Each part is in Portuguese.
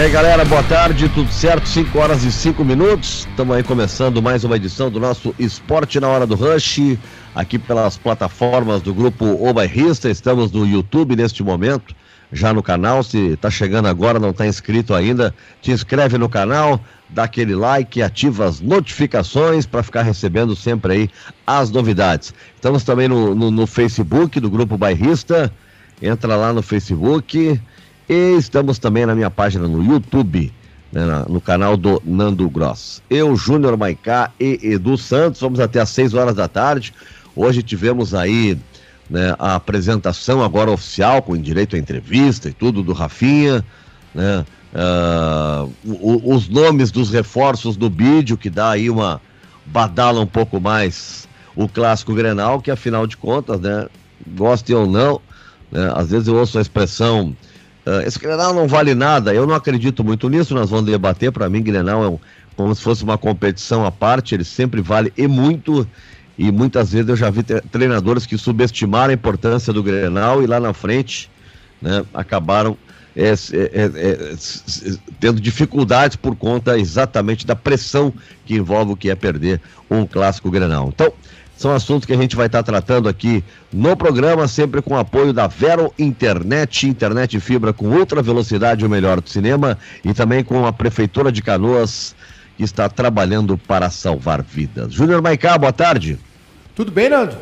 E aí galera, boa tarde, tudo certo? 5 horas e 5 minutos. Estamos aí começando mais uma edição do nosso Esporte na Hora do Rush, aqui pelas plataformas do grupo O Bairrista. Estamos no YouTube neste momento, já no canal. Se está chegando agora, não está inscrito ainda, te inscreve no canal, dá aquele like, ativa as notificações para ficar recebendo sempre aí as novidades. Estamos também no, no, no Facebook do grupo Bairrista. Entra lá no Facebook e estamos também na minha página no YouTube, né, no canal do Nando Gross. Eu, Júnior Maicá e Edu Santos, vamos até às 6 horas da tarde. Hoje tivemos aí né, a apresentação agora oficial, com direito à entrevista e tudo do Rafinha, né? Uh, os nomes dos reforços do vídeo, que dá aí uma badala um pouco mais o clássico Grenal, que afinal de contas, né, gostem ou não, né, às vezes eu ouço a expressão Uh, esse Grenal não vale nada, eu não acredito muito nisso, nós vamos debater, para mim Grenal é um, como se fosse uma competição à parte, ele sempre vale e muito, e muitas vezes eu já vi treinadores que subestimaram a importância do Grenal e lá na frente né, acabaram é, é, é, é tendo dificuldades por conta exatamente da pressão que envolve o que é perder um clássico Grenal. Então, são assuntos que a gente vai estar tratando aqui no programa, sempre com apoio da Vero Internet, internet fibra com ultra velocidade, o melhor do cinema, e também com a Prefeitura de Canoas, que está trabalhando para salvar vidas. Júnior Maicá, boa tarde. Tudo bem, Nando?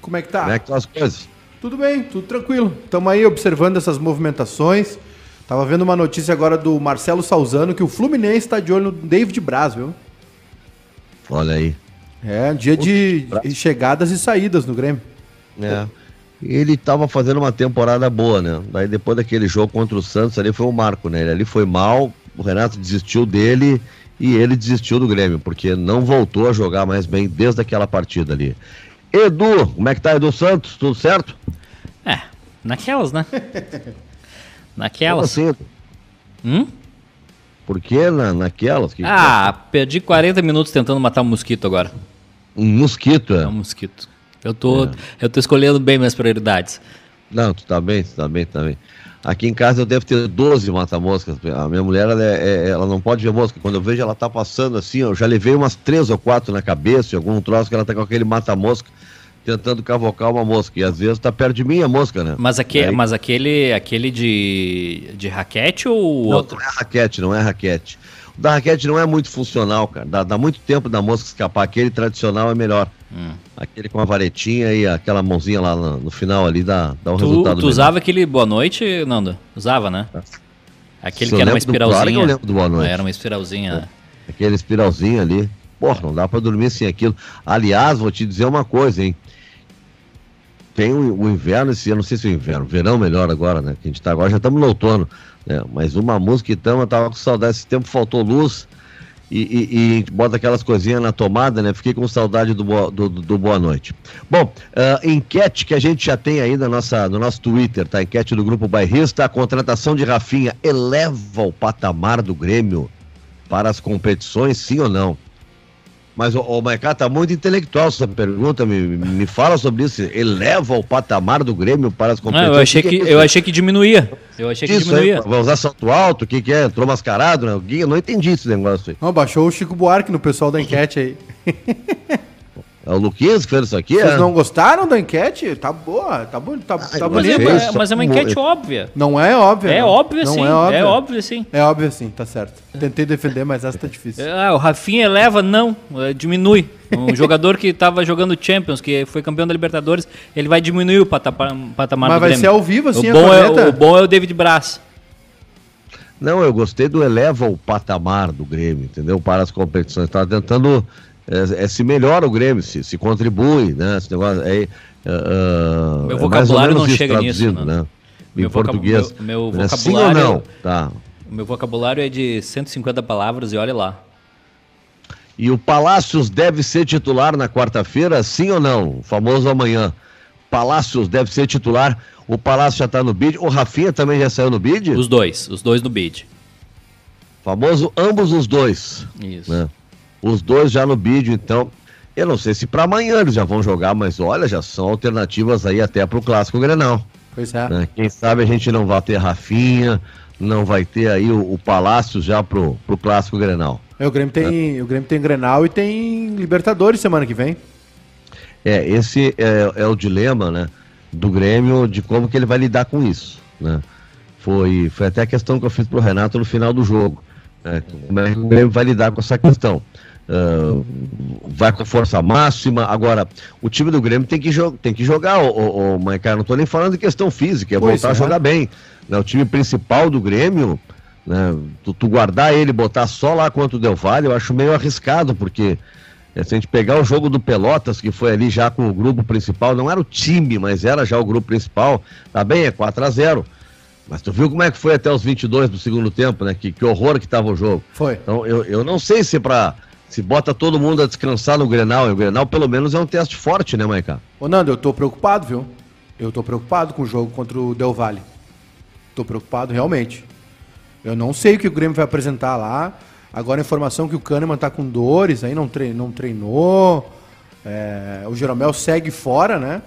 Como é que tá? Como é que estão as coisas? Tudo bem, tudo tranquilo. Estamos aí observando essas movimentações. Tava vendo uma notícia agora do Marcelo Salzano que o Fluminense está de olho no David Braz, viu? Olha aí. É, dia de chegadas e saídas no Grêmio. É. Ele estava fazendo uma temporada boa, né? Daí depois daquele jogo contra o Santos ali foi o um marco, né? Ele ali foi mal, o Renato desistiu dele e ele desistiu do Grêmio, porque não voltou a jogar mais bem desde aquela partida ali. Edu, como é que tá, Edu Santos? Tudo certo? É, naquelas, né? naquelas. Como assim? Hum? Por que na, naquelas? Que ah, que... perdi 40 minutos tentando matar um mosquito agora. Um mosquito, é? É um mosquito. Eu tô, é. eu tô escolhendo bem minhas prioridades. Não, tu tá bem, tu tá bem, tu tá bem. Aqui em casa eu devo ter 12 mata-moscas. A minha mulher, ela, é, é, ela, não pode ver mosca. Quando eu vejo ela tá passando assim, eu já levei umas três ou quatro na cabeça, algum troço que ela tá com aquele mata-mosca tentando cavocar uma mosca. E às vezes tá perto de mim a mosca, né? Mas, aque, Aí... mas aquele, aquele de, de raquete ou não, outro? Não é raquete, não é raquete. O da raquete não é muito funcional, cara. Dá, dá muito tempo da mosca escapar. Aquele tradicional é melhor. Hum. Aquele com a varetinha e aquela mãozinha lá no, no final ali dá, dá um tu, resultado. Tu usava aquele Boa Noite, Nando? Usava, né? Aquele que era uma espiralzinha. claro que eu lembro do Boa Noite. Era uma espiralzinha. É. Aquele espiralzinho ali. Porra, não dá pra dormir sem aquilo. Aliás, vou te dizer uma coisa, hein? Tem o, o inverno esse ano, não sei se é o inverno, verão melhor agora, né? Que a gente tá agora, já estamos no outono. Né? Mas uma música então, eu tava com saudade, esse tempo faltou luz e, e, e bota aquelas coisinhas na tomada, né? Fiquei com saudade do, do, do Boa Noite. Bom, uh, enquete que a gente já tem aí na nossa, no nosso Twitter, tá? Enquete do Grupo Bairrista, a contratação de Rafinha eleva o patamar do Grêmio para as competições, sim ou não? Mas o, Maicá tá muito intelectual essa pergunta, me, me fala sobre isso. Eleva o patamar do Grêmio para as competições. Não, eu achei que, que é eu achei que diminuía. Eu achei que isso diminuía. Aí, vai usar salto alto, o que, que é? Entrou mascarado, né? Eu não entendi esse negócio aí. Não, baixou o Chico Buarque no pessoal da enquete aí. É o Luquinhas que fez isso aqui? Vocês é? não gostaram da enquete? Tá boa, tá, bom, tá, tá bonito. Mas, é, mas é uma enquete óbvia. Não é óbvia. É óbvio sim. É óbvio. é óbvio sim. É óbvio sim, tá certo. Tentei defender, mas essa tá difícil. Ah, o Rafinha eleva, não, é, diminui. Um jogador que estava jogando Champions, que foi campeão da Libertadores, ele vai diminuir o patamar, patamar mas do Grêmio. Mas vai ser ao vivo assim, o bom, é, o bom é o David Braz. Não, eu gostei do eleva o patamar do Grêmio, entendeu? Para as competições. Estava tentando é, é, se melhora o Grêmio, se, se contribui, né? Esse negócio aí. Uh, meu vocabulário não chega nisso, né? né? Meu em português. Meu, meu vocabulário. Sim ou não? Tá. O meu vocabulário é de 150 palavras e olha lá. E o Palácios deve ser titular na quarta-feira, sim ou não? O famoso amanhã. Palácios deve ser titular. O Palácio já está no bid. O Rafinha também já saiu no bid? Os dois, os dois no bid. Famoso ambos os dois. Isso. Né? Os dois já no vídeo, então. Eu não sei se para amanhã eles já vão jogar, mas olha, já são alternativas aí até para o Clássico Grenal. Pois é. Né? Quem sabe a gente não vai ter Rafinha, não vai ter aí o, o Palácio já pro, pro clássico Grenal. É, o Grêmio tem, é. o Grêmio tem Grenal e tem Libertadores semana que vem. É, esse é, é o dilema, né, do Grêmio de como que ele vai lidar com isso, né? Foi, foi até a questão que eu fiz pro Renato no final do jogo. Né? Como é que o Grêmio vai lidar com essa questão? Uh, vai com força máxima. Agora, o time do Grêmio tem que, tem que jogar, o, Maicá, não estou nem falando de questão física, é pois voltar é. a jogar bem. Né? O time principal do Grêmio, né? tu, tu, guardar ele botar só lá quanto deu vale, eu acho meio arriscado, porque é, se a gente pegar o jogo do Pelotas, que foi ali já com o grupo principal, não era o time, mas era já o grupo principal, tá bem, é 4 a 0 mas tu viu como é que foi até os 22 do segundo tempo, né? Que, que horror que tava o jogo. Foi. Então, eu, eu não sei se para se bota todo mundo a descansar no Grenal. E o Grenal, pelo menos, é um teste forte, né, Maica? Ô, Nando, eu tô preocupado, viu? Eu tô preocupado com o jogo contra o Del Valle. Tô preocupado, realmente. Eu não sei o que o Grêmio vai apresentar lá. Agora a informação que o Kahneman tá com dores, aí não, treinou. Não treinou. É, o Jeromel segue fora, né?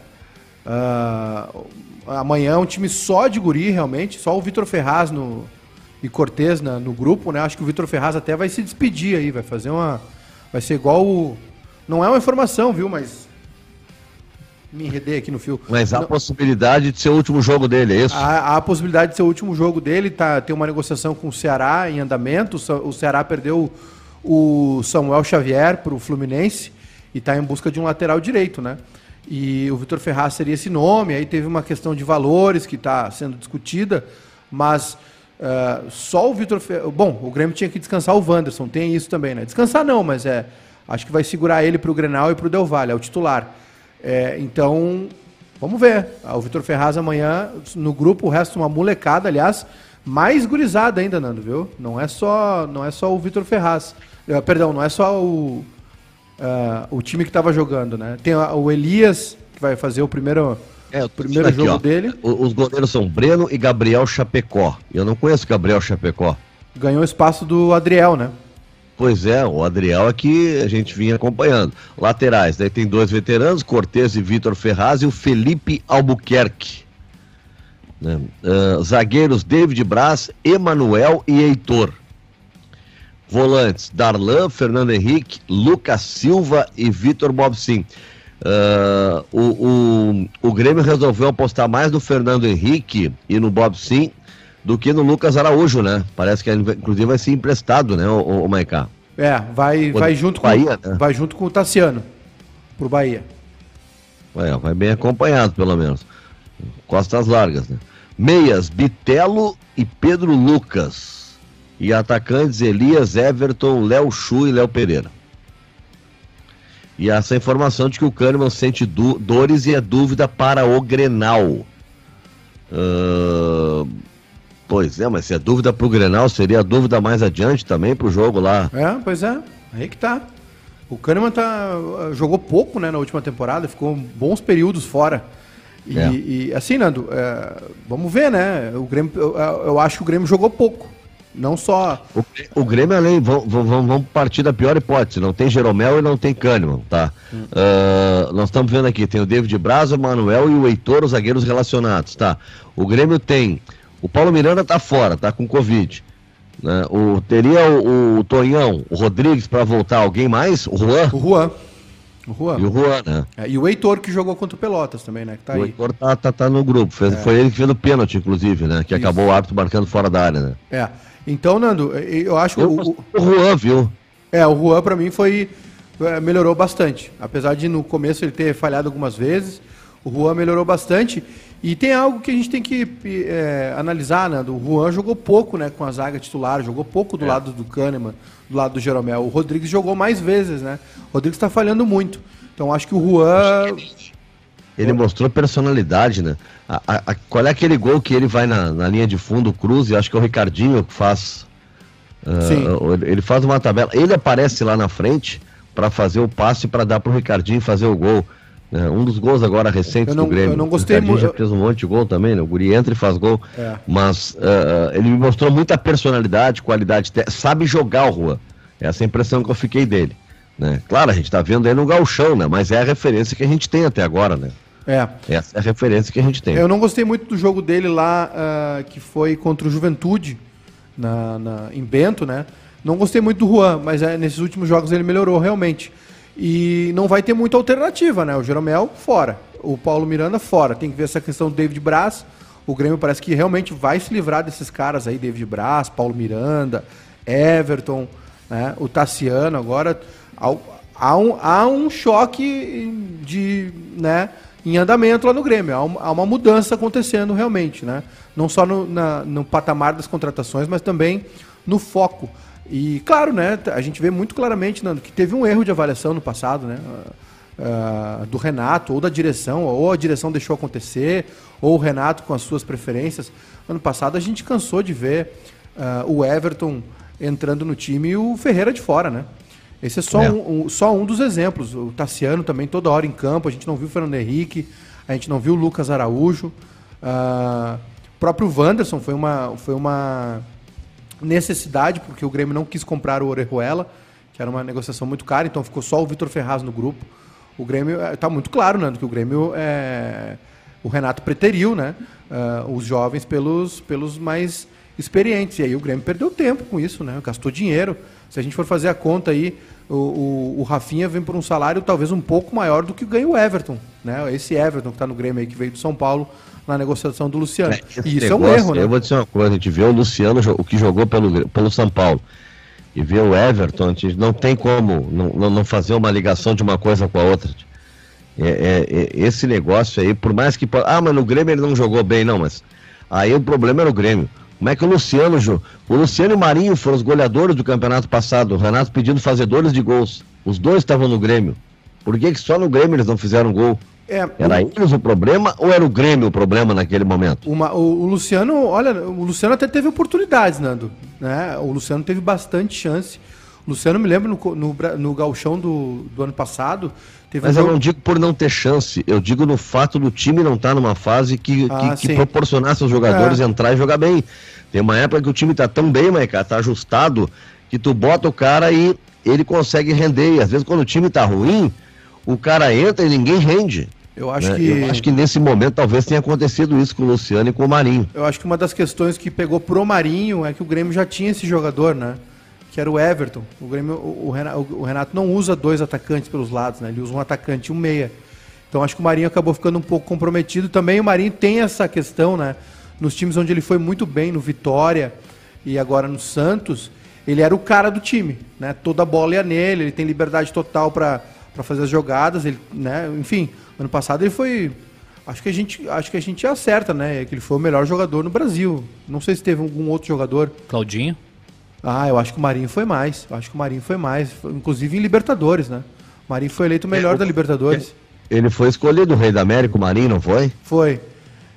Uh, Amanhã é um time só de guri, realmente. Só o Vitor Ferraz no, e Cortez no grupo, né? Acho que o Vitor Ferraz até vai se despedir aí, vai fazer uma. Vai ser igual o. Não é uma informação, viu? Mas. Me enredei aqui no fio. Mas há a possibilidade de ser o último jogo dele, é isso? Há, há, a possibilidade de ser o último jogo dele. Tá, tem uma negociação com o Ceará em andamento. O Ceará perdeu o Samuel Xavier para o Fluminense e está em busca de um lateral direito, né? E o Vitor Ferraz seria esse nome. Aí teve uma questão de valores que está sendo discutida, mas uh, só o Vitor Ferraz. Bom, o Grêmio tinha que descansar o Wanderson, tem isso também, né? Descansar não, mas é. Acho que vai segurar ele para o Grenal e para o Del Valle, é o titular. É, então, vamos ver. Ah, o Vitor Ferraz amanhã, no grupo, o resto uma molecada, aliás, mais gurizada ainda, Nando, viu? Não é só, não é só o Vitor Ferraz. Uh, perdão, não é só o uh, o time que estava jogando, né? Tem o Elias, que vai fazer o primeiro, é, o primeiro aqui, jogo ó, dele. Os goleiros são Breno e Gabriel Chapecó. Eu não conheço Gabriel Chapecó. Ganhou espaço do Adriel, né? Pois é, o Adriel aqui a gente vinha acompanhando. Laterais, daí tem dois veteranos, Cortez e Vitor Ferraz e o Felipe Albuquerque. Né? Uh, zagueiros David Braz, Emanuel e Heitor. Volantes: Darlan, Fernando Henrique, Lucas Silva e Vitor Bobsin. Uh, o, o, o Grêmio resolveu apostar mais no Fernando Henrique e no Bob Sim do que no Lucas Araújo, né? Parece que inclusive vai ser emprestado, né, o, o Maicá? É, vai, vai junto com Bahia, né? vai junto com o Tassiano pro Bahia. É, vai bem acompanhado, pelo menos. Costas largas, né? Meias, Bitelo e Pedro Lucas. E atacantes Elias, Everton, Léo Chu e Léo Pereira. E essa informação de que o Kahneman sente dores e é dúvida para o Grenal. Uh, pois é, mas se é dúvida para o Grenal, seria dúvida mais adiante também para o jogo lá. É, pois é, aí que tá. O Kahneman tá, jogou pouco né, na última temporada, ficou bons períodos fora. E, é. e assim, Nando, é, vamos ver, né? O Grêmio, eu, eu acho que o Grêmio jogou pouco. Não só. O, o Grêmio, além, vamos, partir da pior hipótese: não tem Jeromel e não tem Kahneman, tá? Hum. Uh, nós estamos vendo aqui: tem o David Braz, o Manuel e o Heitor, os zagueiros relacionados, tá? O Grêmio tem. O Paulo Miranda tá fora, tá com Covid. Né? O, teria o, o Tonhão, o Rodrigues para voltar, alguém mais? O Juan? O Juan. O Juan. E o Juan, né? É, e o Heitor que jogou contra o Pelotas também, né? Que tá o aí. Heitor tá, tá, tá no grupo. Fez, é. Foi ele que fez o pênalti, inclusive, né? Que Isso. acabou o árbitro marcando fora da área, né? É. Então, Nando, eu acho que o, o, Juan, viu? É, o Juan para mim foi é, melhorou bastante. Apesar de no começo ele ter falhado algumas vezes, o Juan melhorou bastante. E tem algo que a gente tem que é, analisar, Nando. O Juan jogou pouco, né, com a zaga titular, jogou pouco do é. lado do Kahneman, do lado do Jeromel. O Rodrigues jogou mais vezes, né? O Rodrigues está falhando muito. Então acho que o Juan ele mostrou personalidade, né? A, a, a, qual é aquele gol que ele vai na, na linha de fundo, cruze? Acho que é o Ricardinho que faz. Uh, ele faz uma tabela. Ele aparece lá na frente para fazer o passe para dar pro Ricardinho fazer o gol. Né? Um dos gols agora recentes não, do Grêmio. Eu não gostei muito. já fez um monte de gol também, né? O Guri entra e faz gol. É. Mas uh, ele me mostrou muita personalidade, qualidade, sabe jogar o Rua. Essa é a impressão que eu fiquei dele. Né? Claro, a gente está vendo aí no galchão, né? Mas é a referência que a gente tem até agora, né? É. Essa é a referência que a gente tem. Eu não gostei muito do jogo dele lá, uh, que foi contra o Juventude, na, na, em Bento, né? Não gostei muito do Juan, mas é, nesses últimos jogos ele melhorou realmente. E não vai ter muita alternativa, né? O Jeromel, fora. O Paulo Miranda, fora. Tem que ver essa questão do David Braz. O Grêmio parece que realmente vai se livrar desses caras aí, David Braz, Paulo Miranda, Everton, né? o Tassiano. Agora há um, há um choque de, né, em andamento lá no Grêmio. Há uma, há uma mudança acontecendo realmente, né? Não só no, na, no patamar das contratações, mas também no foco. E claro, né, a gente vê muito claramente, Nando, que teve um erro de avaliação no passado, né? Uh, do Renato, ou da direção, ou a direção deixou acontecer, ou o Renato com as suas preferências. Ano passado a gente cansou de ver uh, o Everton entrando no time e o Ferreira de fora, né? Esse é só, é. Um, um, só um dos exemplos. O Tassiano também toda hora em campo, a gente não viu o Fernando Henrique, a gente não viu o Lucas Araújo. Uh, o próprio Wanderson foi uma, foi uma necessidade, porque o Grêmio não quis comprar o Orejuela, que era uma negociação muito cara, então ficou só o Vitor Ferraz no grupo. O Grêmio está eh, muito claro, né, que o Grêmio é, o Renato preteriu, né, uh, os jovens pelos, pelos mais experientes. E aí o Grêmio perdeu tempo com isso, né, gastou dinheiro. Se a gente for fazer a conta aí, o, o, o Rafinha vem por um salário talvez um pouco maior do que ganha o Everton, né? Esse Everton que está no Grêmio aí, que veio do São Paulo na negociação do Luciano. É, e isso negócio, é um erro, né? Eu vou dizer uma coisa, a gente vê o Luciano, o que jogou pelo, pelo São Paulo, e vê o Everton, a gente não tem como não, não fazer uma ligação de uma coisa com a outra. É, é, é, esse negócio aí, por mais que. Ah, mas no Grêmio ele não jogou bem, não, mas. Aí o problema era o Grêmio. Como é que o Luciano, Ju? O Luciano e o Marinho foram os goleadores do campeonato passado. O Renato pedindo fazedores de gols. Os dois estavam no Grêmio. Por que, que só no Grêmio eles não fizeram gol? É, era o... eles o problema ou era o Grêmio o problema naquele momento? Uma, o, o, Luciano, olha, o Luciano até teve oportunidades, Nando. Né? O Luciano teve bastante chance. O Luciano me lembra no, no, no galchão do, do ano passado. Mas um eu não digo por não ter chance, eu digo no fato do time não estar tá numa fase que, ah, que, que proporcionasse aos jogadores é. entrar e jogar bem. Tem uma época que o time está tão bem, Maica, tá ajustado, que tu bota o cara e ele consegue render. E às vezes quando o time está ruim, o cara entra e ninguém rende. Eu acho, né? que... eu acho que nesse momento talvez tenha acontecido isso com o Luciano e com o Marinho. Eu acho que uma das questões que pegou pro Marinho é que o Grêmio já tinha esse jogador, né? Que era o Everton. O, Grêmio, o, Renato, o Renato não usa dois atacantes pelos lados, né? Ele usa um atacante e um meia. Então acho que o Marinho acabou ficando um pouco comprometido. Também o Marinho tem essa questão, né? Nos times onde ele foi muito bem, no Vitória e agora no Santos, ele era o cara do time, né? Toda a bola ia nele, ele tem liberdade total para fazer as jogadas, ele, né? Enfim, Ano passado ele foi. Acho que a gente, acho que a gente acerta, né? Que ele foi o melhor jogador no Brasil. Não sei se teve algum outro jogador. Claudinho? Ah, eu acho que o Marinho foi mais. Eu acho que o Marinho foi mais. Inclusive em Libertadores, né? O Marinho foi eleito o melhor é, da Libertadores. Ele foi escolhido o Rei da América, o Marinho, não foi? Foi.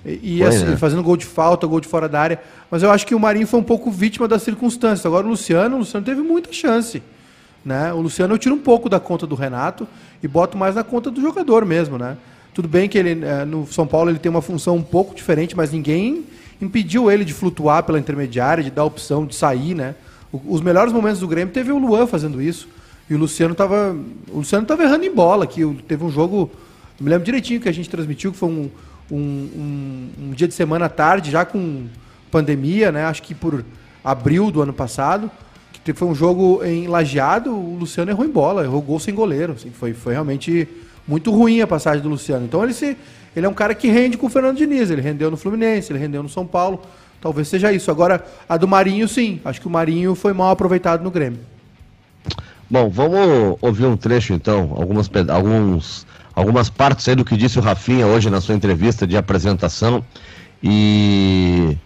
E, foi, assim, né? fazendo gol de falta, gol de fora da área. Mas eu acho que o Marinho foi um pouco vítima das circunstâncias. Agora o Luciano, o Luciano teve muita chance. Né? O Luciano eu tiro um pouco da conta do Renato e boto mais na conta do jogador mesmo, né? Tudo bem que ele é, no São Paulo ele tem uma função um pouco diferente, mas ninguém impediu ele de flutuar pela intermediária, de dar opção de sair, né? Os melhores momentos do Grêmio teve o Luan fazendo isso. E o Luciano estava o Luciano tava errando em bola, que teve um jogo, me lembro direitinho que a gente transmitiu, que foi um, um, um, um dia de semana à tarde, já com pandemia, né? Acho que por abril do ano passado que foi um jogo em lajeado, o Luciano errou em bola, errou gol sem goleiro. Assim, foi, foi realmente muito ruim a passagem do Luciano. Então ele, se, ele é um cara que rende com o Fernando Diniz. Ele rendeu no Fluminense, ele rendeu no São Paulo. Talvez seja isso. Agora, a do Marinho, sim. Acho que o Marinho foi mal aproveitado no Grêmio. Bom, vamos ouvir um trecho então, algumas, alguns, algumas partes aí do que disse o Rafinha hoje na sua entrevista de apresentação. E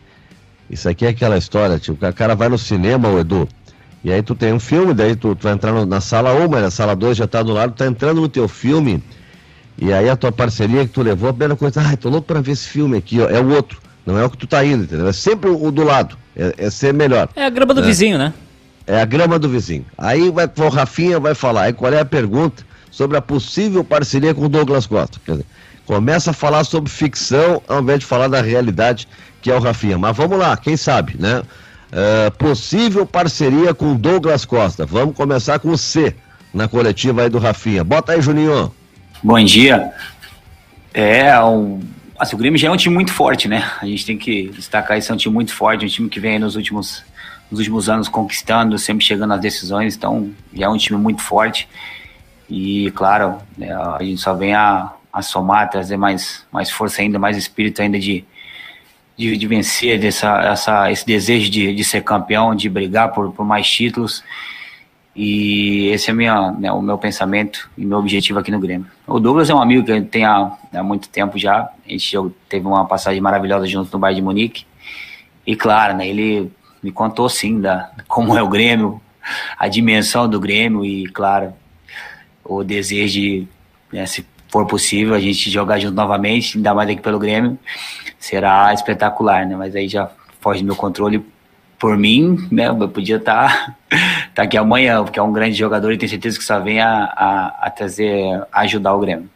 isso aqui é aquela história, tipo, o cara vai no cinema, o Edu, e aí tu tem um filme, daí tu, tu vai entrar na sala 1, mas a sala 2 já tá do lado, tá entrando no teu filme, e aí a tua parceria que tu levou, a primeira coisa, ai, tô louco pra ver esse filme aqui, ó, é o outro, não é o que tu tá indo, entendeu? É sempre o, do lado, é, é ser melhor. É a grama do né? vizinho, né? É a grama do vizinho. Aí vai, o Rafinha vai falar, aí qual é a pergunta sobre a possível parceria com o Douglas Costa? Quer dizer, começa a falar sobre ficção ao invés de falar da realidade que é o Rafinha. Mas vamos lá, quem sabe, né? Uh, possível parceria com Douglas Costa. Vamos começar com o C na coletiva aí do Rafinha. Bota aí, Juninho. Bom dia. É, um, assim, o Grêmio já é um time muito forte, né? A gente tem que destacar isso, é um time muito forte, um time que vem nos últimos, nos últimos anos conquistando, sempre chegando às decisões, então já é um time muito forte. E, claro, né, a gente só vem a, a somar, trazer mais, mais força ainda, mais espírito ainda de, de, de vencer, dessa, essa, esse desejo de, de ser campeão, de brigar por, por mais títulos. E esse é minha, né, o meu pensamento e meu objetivo aqui no Grêmio. O Douglas é um amigo que eu tenho há, há muito tempo já. A gente teve uma passagem maravilhosa junto no Bayern de Munique. E claro, né, ele me contou sim da como é o Grêmio, a dimensão do Grêmio e claro, o desejo de, né, se for possível, a gente jogar junto novamente, ainda mais aqui pelo Grêmio, será espetacular, né? Mas aí já foge do meu controle por mim, né? Eu podia estar tá, aqui amanhã, porque é um grande jogador e tenho certeza que só vem a, a, a trazer, a ajudar o Grêmio.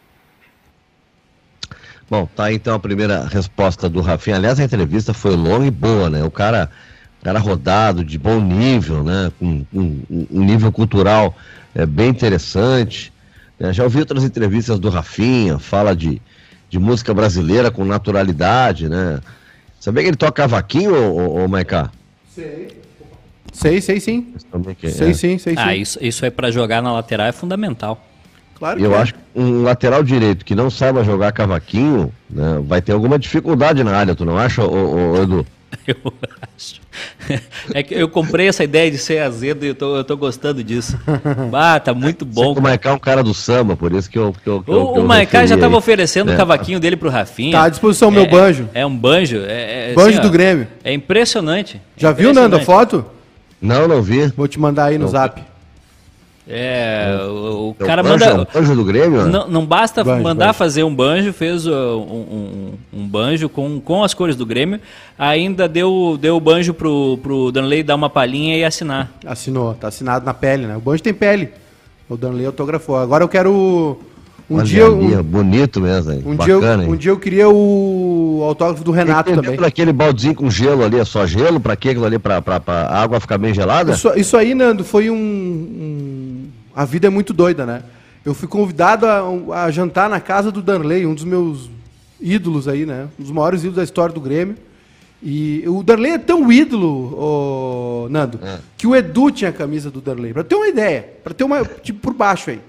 Bom, tá então a primeira resposta do Rafinha. Aliás, a entrevista foi longa e boa, né? O cara, cara rodado, de bom nível, né? Com, um, um nível cultural é, bem interessante. É, já ouvi outras entrevistas do Rafinha, fala de, de música brasileira com naturalidade, né? Sabia que ele toca cavaquinho, ô, ô Maiká? Sei. Sei, sei sim. É. Sei sim, sei sim. Ah, isso, isso aí para jogar na lateral é fundamental. Claro que Eu é. acho que um lateral direito que não saiba jogar cavaquinho, né, vai ter alguma dificuldade na área, tu não acha, ô, ô, Edu? Eu acho. É que eu comprei essa ideia de ser azedo e eu tô, eu tô gostando disso. Ah, tá muito bom. O Maicá é um cara do samba, por isso que eu. Que eu, que o o Maicá já tava oferecendo o é. cavaquinho dele pro Rafinha. Tá à disposição o é, meu banjo. É, um banjo. É, é banjo assim, do ó, Grêmio. É impressionante. Já viu, Nando, a foto? Não, não vi. Vou te mandar aí no não. zap. É, o, o é cara banjo, manda. banjo do Grêmio? Não, não basta banjo, mandar banjo. fazer um banjo, fez uh, um, um, um, banjo com, com as cores do Grêmio, ainda deu, deu o banjo pro, pro Danley dar uma palhinha e assinar. Assinou, tá assinado na pele, né? O banjo tem pele. O Danley autografou. Agora eu quero. Um dia. Um, bonito mesmo, hein? Um, Bacana, dia, um dia eu queria o autógrafo do Renato também. aquele baldezinho com gelo ali, é só gelo? Pra quê aquilo ali? Pra, pra, pra a água ficar bem gelada? Isso, isso aí, Nando, foi um, um, A vida é muito doida, né? Eu fui convidado a, a, jantar na casa do Darley, um dos meus ídolos aí, né? Um dos maiores ídolos da história do Grêmio. E o Darley é tão ídolo, oh, Nando, é. que o Edu tinha a camisa do Darley. Pra ter uma ideia, pra ter uma. tipo, por baixo aí.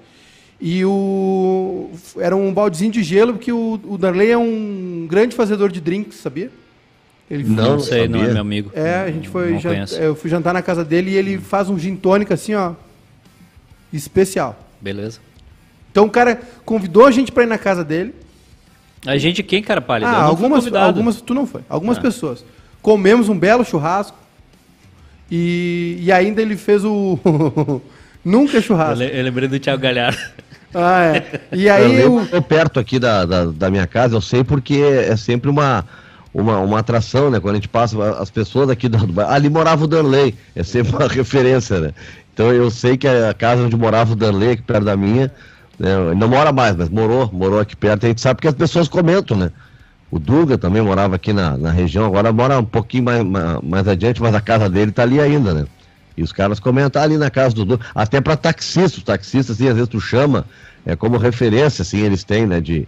E o. Era um baldezinho de gelo, porque o, o Darley é um grande fazedor de drinks, sabia? Ele não, não sei, sabia. não é meu amigo. É, a gente foi. Jant... Eu fui jantar na casa dele e ele faz um gin tônica assim, ó. Especial. Beleza. Então o cara convidou a gente para ir na casa dele. A gente quem, cara, pálido? Ah, algumas, algumas, tu não foi. Algumas ah. pessoas. Comemos um belo churrasco. E, e ainda ele fez o. Nunca é churrasco. Eu lembrei do Thiago Galhardo. Ah, é. E aí eu, eu... perto aqui da, da, da, minha casa, eu sei porque é sempre uma, uma, uma atração, né? Quando a gente passa, as pessoas aqui do, ali morava o Danley, é sempre uma referência, né? Então eu sei que a casa onde morava o Danley, aqui perto da minha, né? não mora mais, mas morou, morou aqui perto, a gente sabe que as pessoas comentam, né? O Duga também morava aqui na, na região, agora mora um pouquinho mais, mais, mais adiante, mas a casa dele tá ali ainda, né? E os caras comentam ali na casa do Dudu, até para taxistas, taxistas, assim, às vezes tu chama, é como referência, assim, eles têm, né, de,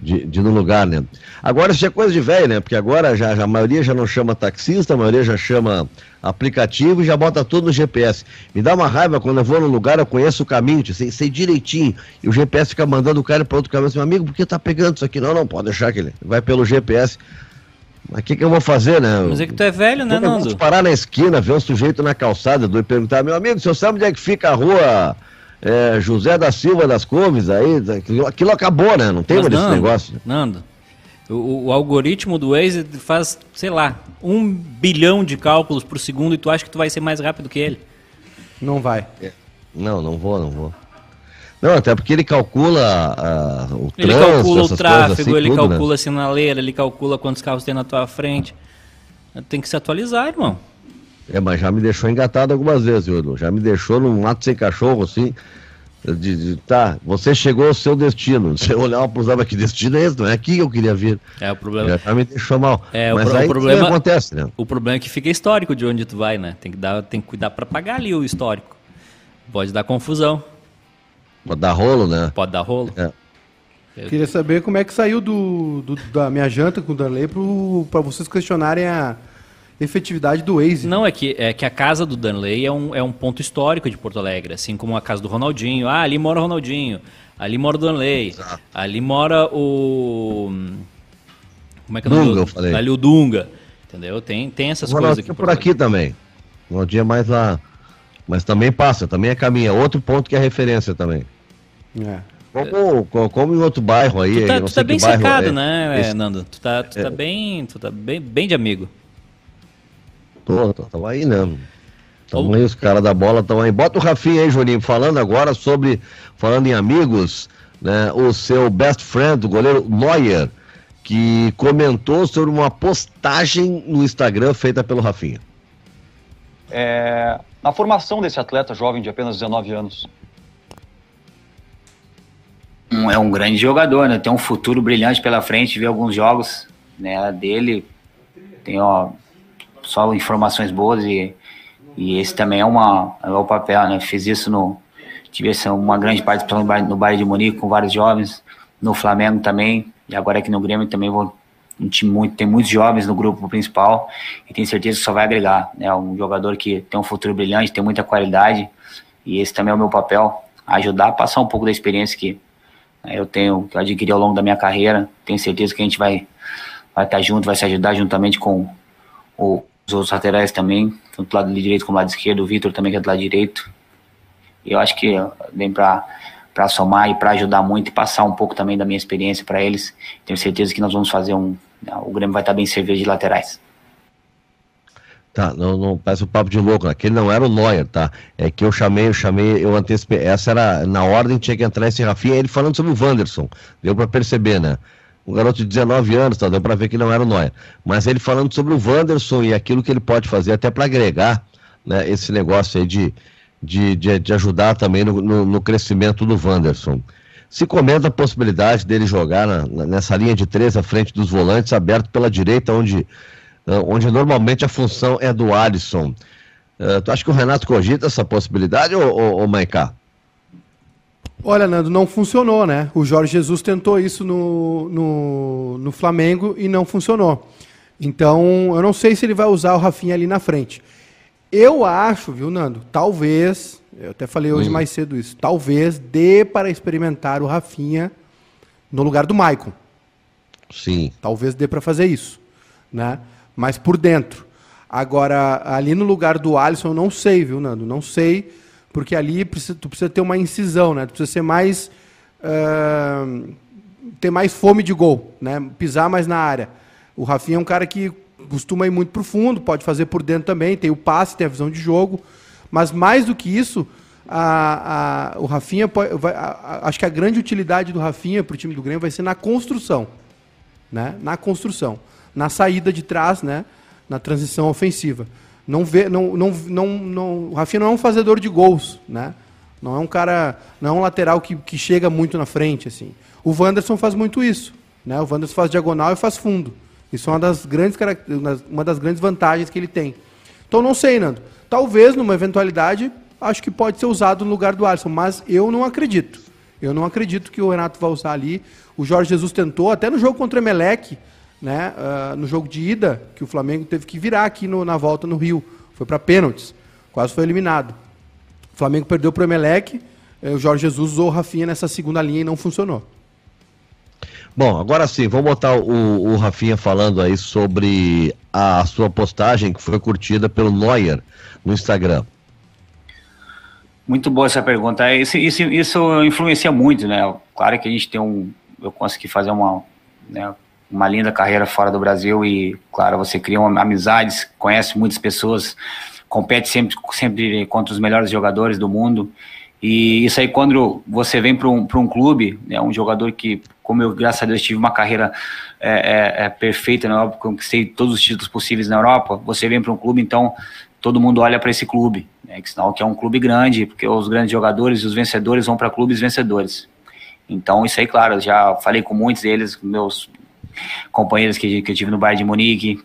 de, de no lugar, né. Agora isso é coisa de velho, né, porque agora já, já, a maioria já não chama taxista, a maioria já chama aplicativo e já bota tudo no GPS. Me dá uma raiva quando eu vou num lugar, eu conheço o caminho, sei, sei direitinho, e o GPS fica mandando o cara para outro caminho, assim, amigo, por que tá pegando isso aqui? Não, não, pode deixar que ele vai pelo GPS. Mas o que, que eu vou fazer, né? Mas é que tu é velho, né, Nando? Eu parar na esquina, ver um sujeito na calçada e perguntar, meu amigo, o senhor sabe onde é que fica a rua é, José da Silva das Couves? Aí, aquilo, aquilo acabou, né? Não tem mais esse negócio. Nando, o, o, algoritmo do Waze faz, sei lá, um bilhão de cálculos por segundo e tu acha que tu vai ser mais rápido que ele? Não vai. É. Não, não vou, não vou. Não, até porque ele calcula uh, o ele trânsito, calcula o tráfego, assim, ele tudo, né? calcula né? a sinaleira, ele calcula quantos carros tem na tua frente. Tem que se atualizar, irmão. É, mas já me deixou engatado algumas vezes, viu, Já me deixou num mato sem cachorro, assim. De, de, tá, você chegou ao seu destino. Você olhava para usava que destino é esse? Não é aqui que eu queria vir. É o problema. Já me deixou mal. É, Mas o, aí o problema acontece, né? O problema é que fica histórico de onde tu vai, né? Tem que dar, tem que cuidar para pagar ali o histórico. Pode dar confusão. Pode dar rolo, né? Pode dar rolo. É. Queria saber como é que saiu do, do da minha janta com o Danley para vocês questionarem a efetividade do Waze. Não, é que, é que a casa do Danley é um, é um ponto histórico de Porto Alegre, assim como a casa do Ronaldinho. Ah, ali mora o Ronaldinho, ali mora o Danley, Exato. ali mora o... Como é que é o nome? Dunga, eu falei. Ali o Dunga, entendeu? Tem, tem essas coisas aqui. por aqui também. O Ronaldinho é mais lá... Mas também passa, também é caminho. É outro ponto que é referência também. É. Como, como em outro bairro aí. Tu tá, tu tá bem secado, é. né, Esse... Nando? Tu tá, tu tá é. bem. Tu tá bem, bem de amigo. Tô, tô, tamo aí, né? Tamo aí, os caras da bola estão aí. Bota o Rafinha aí, Juninho, falando agora sobre. Falando em amigos, né? O seu best friend, o goleiro Neuer, que comentou sobre uma postagem no Instagram feita pelo Rafinha. É, na formação desse atleta jovem de apenas 19 anos, um, é um grande jogador, né? Tem um futuro brilhante pela frente, ver alguns jogos né, dele. Tem ó, só informações boas e, e esse também é, uma, é o papel, né? Fiz isso no. Tive uma grande participação no Bayern de Munique com vários jovens, no Flamengo também, e agora aqui no Grêmio também vou. Um time muito, tem muitos jovens no grupo principal e tenho certeza que só vai agregar. Né? Um jogador que tem um futuro brilhante, tem muita qualidade e esse também é o meu papel, ajudar a passar um pouco da experiência que eu tenho, que eu adquiri ao longo da minha carreira. Tenho certeza que a gente vai, vai estar junto, vai se ajudar juntamente com o, os outros laterais também, tanto do lado direito como do lado esquerdo, o Vitor também que é do lado direito. E eu acho que vem para para somar e para ajudar muito e passar um pouco também da minha experiência para eles. Tenho certeza que nós vamos fazer um. O Grêmio vai estar bem servido de laterais. Tá, não, não parece um papo de louco, aquele não era o Neuer, tá? É que eu chamei, eu chamei, eu antecipei, essa era, na ordem tinha que entrar esse Rafinha, ele falando sobre o Wanderson, deu para perceber, né? Um garoto de 19 anos, tá? Deu para ver que não era o Neuer. Mas ele falando sobre o Wanderson e aquilo que ele pode fazer até para agregar, né, esse negócio aí de, de, de, de ajudar também no, no, no, crescimento do Wanderson. Se comenta a possibilidade dele jogar na, nessa linha de três à frente dos volantes, aberto pela direita, onde onde normalmente a função é do Alisson. Uh, tu acha que o Renato cogita essa possibilidade ou, ou, ou Maiká? Olha, Nando, não funcionou, né? O Jorge Jesus tentou isso no, no, no, Flamengo e não funcionou. Então, eu não sei se ele vai usar o Rafinha ali na frente. Eu acho, viu, Nando? Talvez, eu até falei hoje hum. mais cedo isso, talvez dê para experimentar o Rafinha no lugar do Maicon. Sim. Talvez dê para fazer isso, né? Mas por dentro. Agora, ali no lugar do Alisson, eu não sei, viu, Nando? Não sei, porque ali precisa, tu precisa ter uma incisão, né? Tu precisa ser mais. Uh, ter mais fome de gol, né? Pisar mais na área. O Rafinha é um cara que costuma ir muito profundo, pode fazer por dentro também, tem o passe, tem a visão de jogo. Mas mais do que isso, a, a, o Rafinha a, acho que a grande utilidade do Rafinha para o time do Grêmio vai ser na construção. Né? Na construção na saída de trás, né? na transição ofensiva. Não vê, não, não, não, não, o Rafinha não é um fazedor de gols, né? Não é um cara, não é um lateral que, que chega muito na frente assim. O Wanderson faz muito isso, né? O Wanderson faz diagonal e faz fundo. Isso é uma das grandes uma das grandes vantagens que ele tem. Então não sei, Nando. Talvez numa eventualidade, acho que pode ser usado no lugar do Alisson, mas eu não acredito. Eu não acredito que o Renato vai usar ali. O Jorge Jesus tentou, até no jogo contra o Emelec, né, uh, no jogo de ida, que o Flamengo teve que virar aqui no, na volta no Rio. Foi para pênaltis. Quase foi eliminado. O Flamengo perdeu para o Emelec. Eh, o Jorge Jesus usou o Rafinha nessa segunda linha e não funcionou. Bom, agora sim, vamos botar o, o Rafinha falando aí sobre a sua postagem que foi curtida pelo Neuer no Instagram. Muito boa essa pergunta. Isso, isso, isso influencia muito, né? Claro que a gente tem um. Eu consegui fazer uma. Né, uma linda carreira fora do Brasil e, claro, você cria uma, amizades, conhece muitas pessoas, compete sempre, sempre contra os melhores jogadores do mundo. E isso aí, quando você vem para um, um clube, né, um jogador que, como eu, graças a Deus, tive uma carreira é, é, é perfeita na Europa, conquistei todos os títulos possíveis na Europa, você vem para um clube, então todo mundo olha para esse clube, né, que que é um clube grande, porque os grandes jogadores e os vencedores vão para clubes vencedores. Então, isso aí, claro, já falei com muitos deles, meus companheiros que, que eu tive no Bayern de Munique,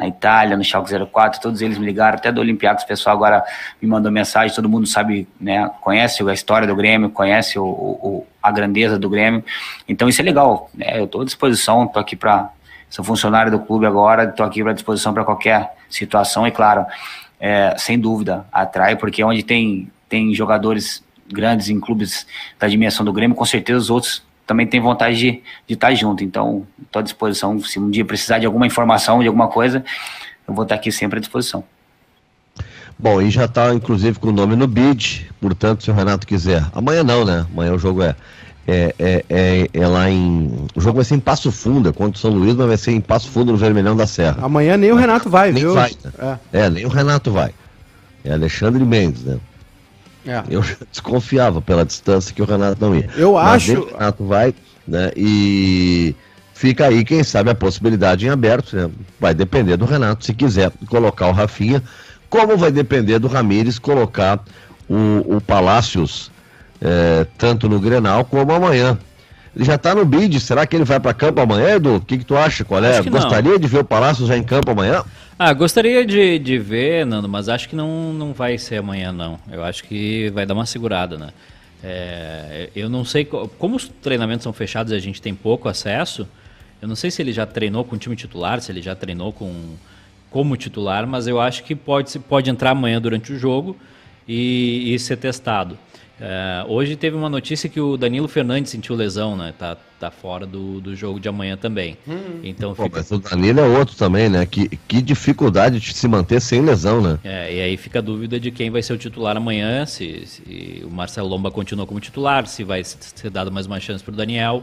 na Itália, no Schalke 04, todos eles me ligaram, até do Olympiacos, o pessoal agora me mandou mensagem, todo mundo sabe, né, conhece a história do Grêmio, conhece o, o a grandeza do Grêmio, então isso é legal, né, eu estou à disposição, estou aqui para, sou funcionário do clube agora, estou aqui à disposição para qualquer situação, e claro, é, sem dúvida, atrai, porque onde tem, tem jogadores grandes em clubes da dimensão do Grêmio, com certeza os outros também têm vontade de, de estar junto. Então, estou à disposição. Se um dia precisar de alguma informação, de alguma coisa, eu vou estar aqui sempre à disposição. Bom, e já está inclusive com o nome no bid, portanto, se o Renato quiser. Amanhã não, né? Amanhã o jogo é. É, é, é, é, lá em. O jogo vai ser em Passo Fundo, é contra o São Luís, mas vai ser em Passo Fundo, no Vermelhão da Serra. Amanhã nem o Renato vai, nem viu? Vai, né? é. é. nem o Renato vai. É Alexandre Mendes, né? É. Eu desconfiava pela distância que o Renato não ia. Eu Mas acho. O Renato vai, né? E fica aí, quem sabe, a possibilidade em aberto. Né? Vai depender do Renato, se quiser colocar o Rafinha, como vai depender do Ramires colocar o, o Palácios, é, tanto no Grenal como amanhã. Ele já está no bid, será que ele vai para campo amanhã, Edu? O que, que tu acha? Qual é? Gostaria de ver o Palácio já em campo amanhã? Ah, gostaria de, de ver, Nando, mas acho que não, não vai ser amanhã, não. Eu acho que vai dar uma segurada, né? É, eu não sei, como os treinamentos são fechados e a gente tem pouco acesso, eu não sei se ele já treinou com o time titular, se ele já treinou com como titular, mas eu acho que pode, pode entrar amanhã durante o jogo e, e ser testado. É, hoje teve uma notícia que o Danilo Fernandes sentiu lesão, né? Tá, tá fora do, do jogo de amanhã também. Hum. Então Pô, fica... Mas o Danilo é outro também, né? Que, que dificuldade de se manter sem lesão, né? É, e aí fica a dúvida de quem vai ser o titular amanhã, se, se o Marcelo Lomba continua como titular, se vai ser dado mais uma chance para o Daniel.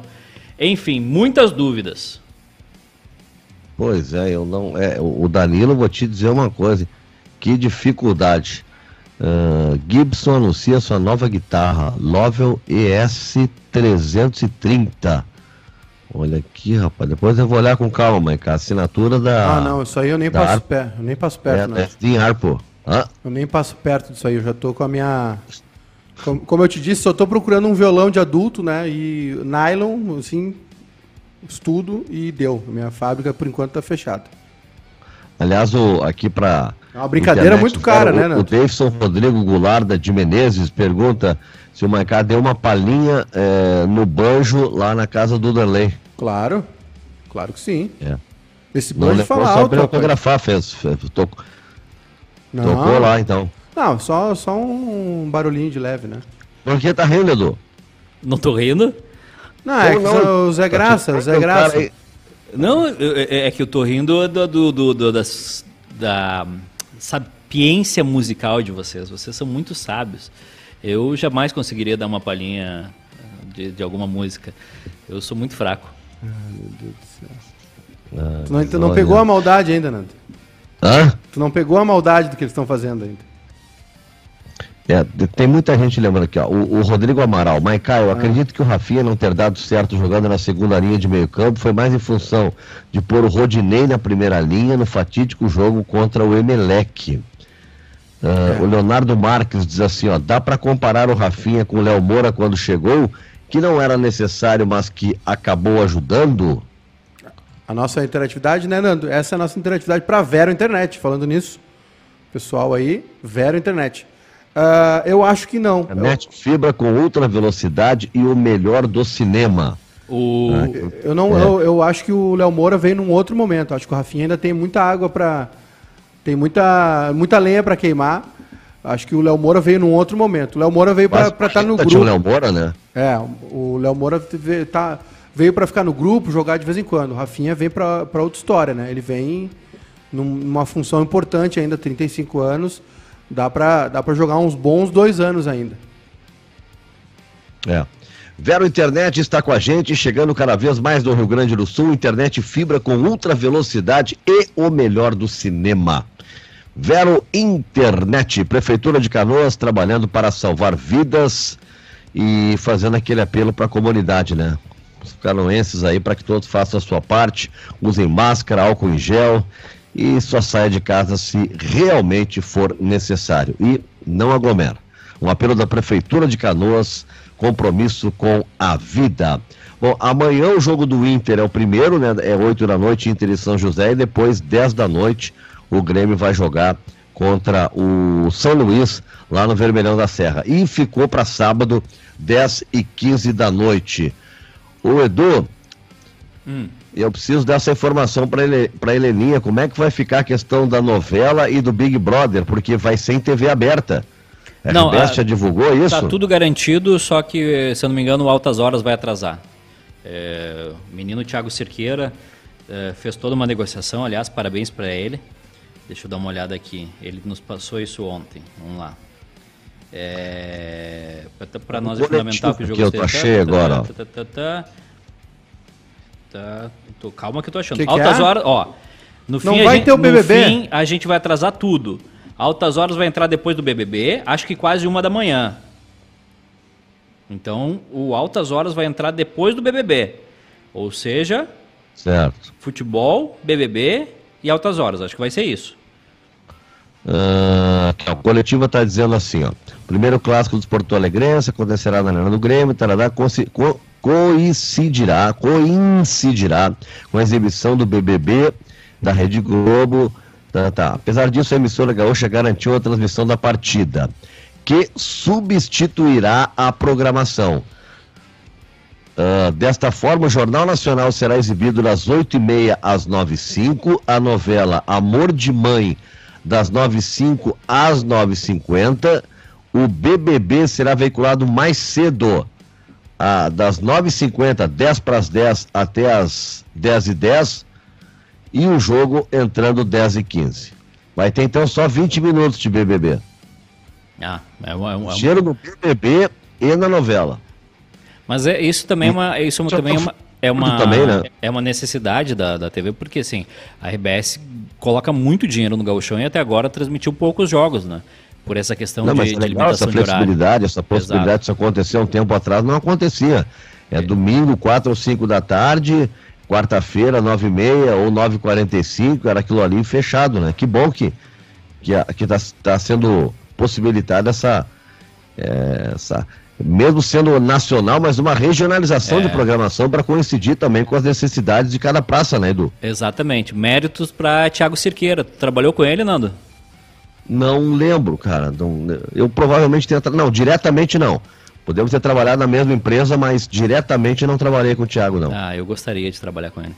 Enfim, muitas dúvidas. Pois é, eu não. É, o Danilo, vou te dizer uma coisa. Que dificuldade. Uh, Gibson anuncia sua nova guitarra, Lovel ES330. Olha aqui, rapaz. Depois eu vou olhar com calma, mãe. A assinatura da. Ah, não, isso aí eu nem passo perto. Eu nem passo perto, é, né? É Arpo. Hã? Eu nem passo perto disso aí. Eu já tô com a minha. Como, como eu te disse, só tô procurando um violão de adulto, né? E nylon, assim, estudo e deu. Minha fábrica, por enquanto, tá fechada. Aliás, o, aqui para é uma brincadeira internet, muito cara, cara né, O, o Davidson Rodrigo Goulart da de Menezes pergunta se o Maicá deu uma palhinha é, no banjo lá na casa do Danley. Claro, claro que sim. É. Esse banjo fala alto. Só autografar, fez. fez tocou, tocou lá então. Não, só, só um barulhinho de leve, né? Por que tá rindo, Edu? Não tô rindo? Não, é que não, o Zé Graça, o Zé Graça. Não, é, é que eu tô rindo do, do, do, do das, da sapiência musical de vocês. Vocês são muito sábios. Eu jamais conseguiria dar uma palhinha de, de alguma música. Eu sou muito fraco. Ai, meu Deus do céu. Ah, tu não, tu não pegou a maldade ainda, Nando? Hã? Tu não pegou a maldade do que eles estão fazendo ainda. É, tem muita gente lembrando aqui, ó. O, o Rodrigo Amaral, Maiká, eu ah. acredito que o Rafinha não ter dado certo jogando na segunda linha de meio campo foi mais em função de pôr o Rodinei na primeira linha no fatídico jogo contra o Emelec. Uh, é. O Leonardo Marques diz assim, ó, dá para comparar o Rafinha com o Léo Moura quando chegou, que não era necessário, mas que acabou ajudando? A nossa interatividade, né, Nando? Essa é a nossa interatividade para Vero Internet, falando nisso. Pessoal aí, Vero Internet. Uh, eu acho que não. A net fibra com ultra velocidade e o melhor do cinema. O... Ah, eu, não, é. eu, eu, acho que o Léo Moura veio num outro momento. Acho que o Rafinha ainda tem muita água para. Tem muita, muita lenha para queimar. Acho que o Léo Moura veio num outro momento. O Léo Moura veio para estar tá no grupo. o Léo Moura, né? É, o Léo Moura veio, tá, veio para ficar no grupo, jogar de vez em quando. O Rafinha vem para outra história, né? Ele vem numa função importante ainda, 35 anos Dá para dá pra jogar uns bons dois anos ainda. É. Vero Internet está com a gente, chegando cada vez mais no Rio Grande do Sul. Internet fibra com ultra velocidade e o melhor do cinema. Vero Internet, Prefeitura de Canoas, trabalhando para salvar vidas e fazendo aquele apelo para a comunidade, né? Os canoenses aí, para que todos façam a sua parte, usem máscara, álcool em gel e só saia de casa se realmente for necessário. E não aglomera. Um apelo da Prefeitura de Canoas, compromisso com a vida. Bom, amanhã o jogo do Inter é o primeiro, né? É 8 da noite, Inter e São José, e depois, 10 da noite, o Grêmio vai jogar contra o São Luís, lá no Vermelhão da Serra. E ficou para sábado, 10 e 15 da noite. O Edu, hum. Eu preciso dessa informação para ele, a Heleninha, como é que vai ficar a questão da novela e do Big Brother, porque vai ser em TV aberta. A não, RBS já divulgou isso? Está tudo garantido, só que, se eu não me engano, Altas Horas vai atrasar. É, o menino Thiago Cerqueira é, fez toda uma negociação, aliás, parabéns para ele. Deixa eu dar uma olhada aqui. Ele nos passou isso ontem. Vamos lá. É, para nós é fundamental que o jogo que eu achei agora. Tá, tá, tá, tá, tô, calma que eu tô achando. Que Altas que é? horas, ó. No fim, Não vai gente, ter o BBB. No fim, a gente vai atrasar tudo. Altas horas vai entrar depois do BBB, acho que quase uma da manhã. Então, o Altas Horas vai entrar depois do BBB. Ou seja, certo. futebol, BBB e Altas Horas. Acho que vai ser isso. Uh, a coletiva está dizendo assim, ó. Primeiro clássico dos Porto Alegrense acontecerá na Arena do Grêmio, tarará, coincidirá, coincidirá com a exibição do BBB da Rede Globo. Tá, tá. Apesar disso, a emissora gaúcha garantiu a transmissão da partida que substituirá a programação. Uh, desta forma, o Jornal Nacional será exibido das 8h30 às 9h05, a novela Amor de Mãe das 9h05 às 9h50, o BBB será veiculado mais cedo, uh, das 9h50, 10 para as 10 até as 10h10, e o jogo entrando 10h15. Vai ter então só 20 minutos de BBB. Ah, é uma, é uma... Cheiro no BBB e na novela. Mas é, isso também é uma, isso também é uma, é uma, também, né? é uma necessidade da, da TV, porque assim, a RBS coloca muito dinheiro no gauchão e até agora transmitiu poucos jogos, né? Por essa questão não, de, mas é legal, limitação essa flexibilidade, essa possibilidade, isso acontecer um tempo atrás, não acontecia. É, é. domingo, 4 ou 5 da tarde, quarta-feira, 9 e meia ou 9h45, era aquilo ali fechado, né? Que bom que que está tá sendo possibilitada essa, é, essa mesmo sendo nacional, mas uma regionalização é. de programação para coincidir também com as necessidades de cada praça, né, Edu? Exatamente. Méritos para Tiago Cirqueira. Trabalhou com ele, Nando? Não lembro, cara. Não, eu provavelmente tenho. Não, diretamente não. Podemos ter trabalhado na mesma empresa, mas diretamente não trabalhei com o Thiago, não. Ah, eu gostaria de trabalhar com ele.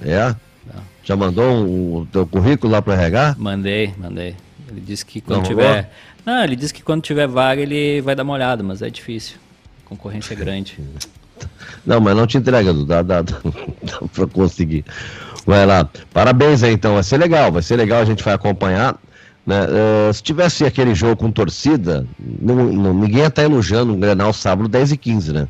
É? Não. Já mandou o teu currículo lá para RH? Mandei, mandei. Ele disse que quando não, tiver. Não, ele disse que quando tiver vaga ele vai dar uma olhada, mas é difícil. A concorrência é grande. Não, mas não te entrega, dá, dá, dá, dá pra conseguir. Vai lá. Parabéns aí, então. Vai ser legal, vai ser legal, a gente vai acompanhar. Né? Uh, se tivesse aquele jogo com torcida, não, não, ninguém ia estar tá elogiando um Grenal sábado 10 e 15, né?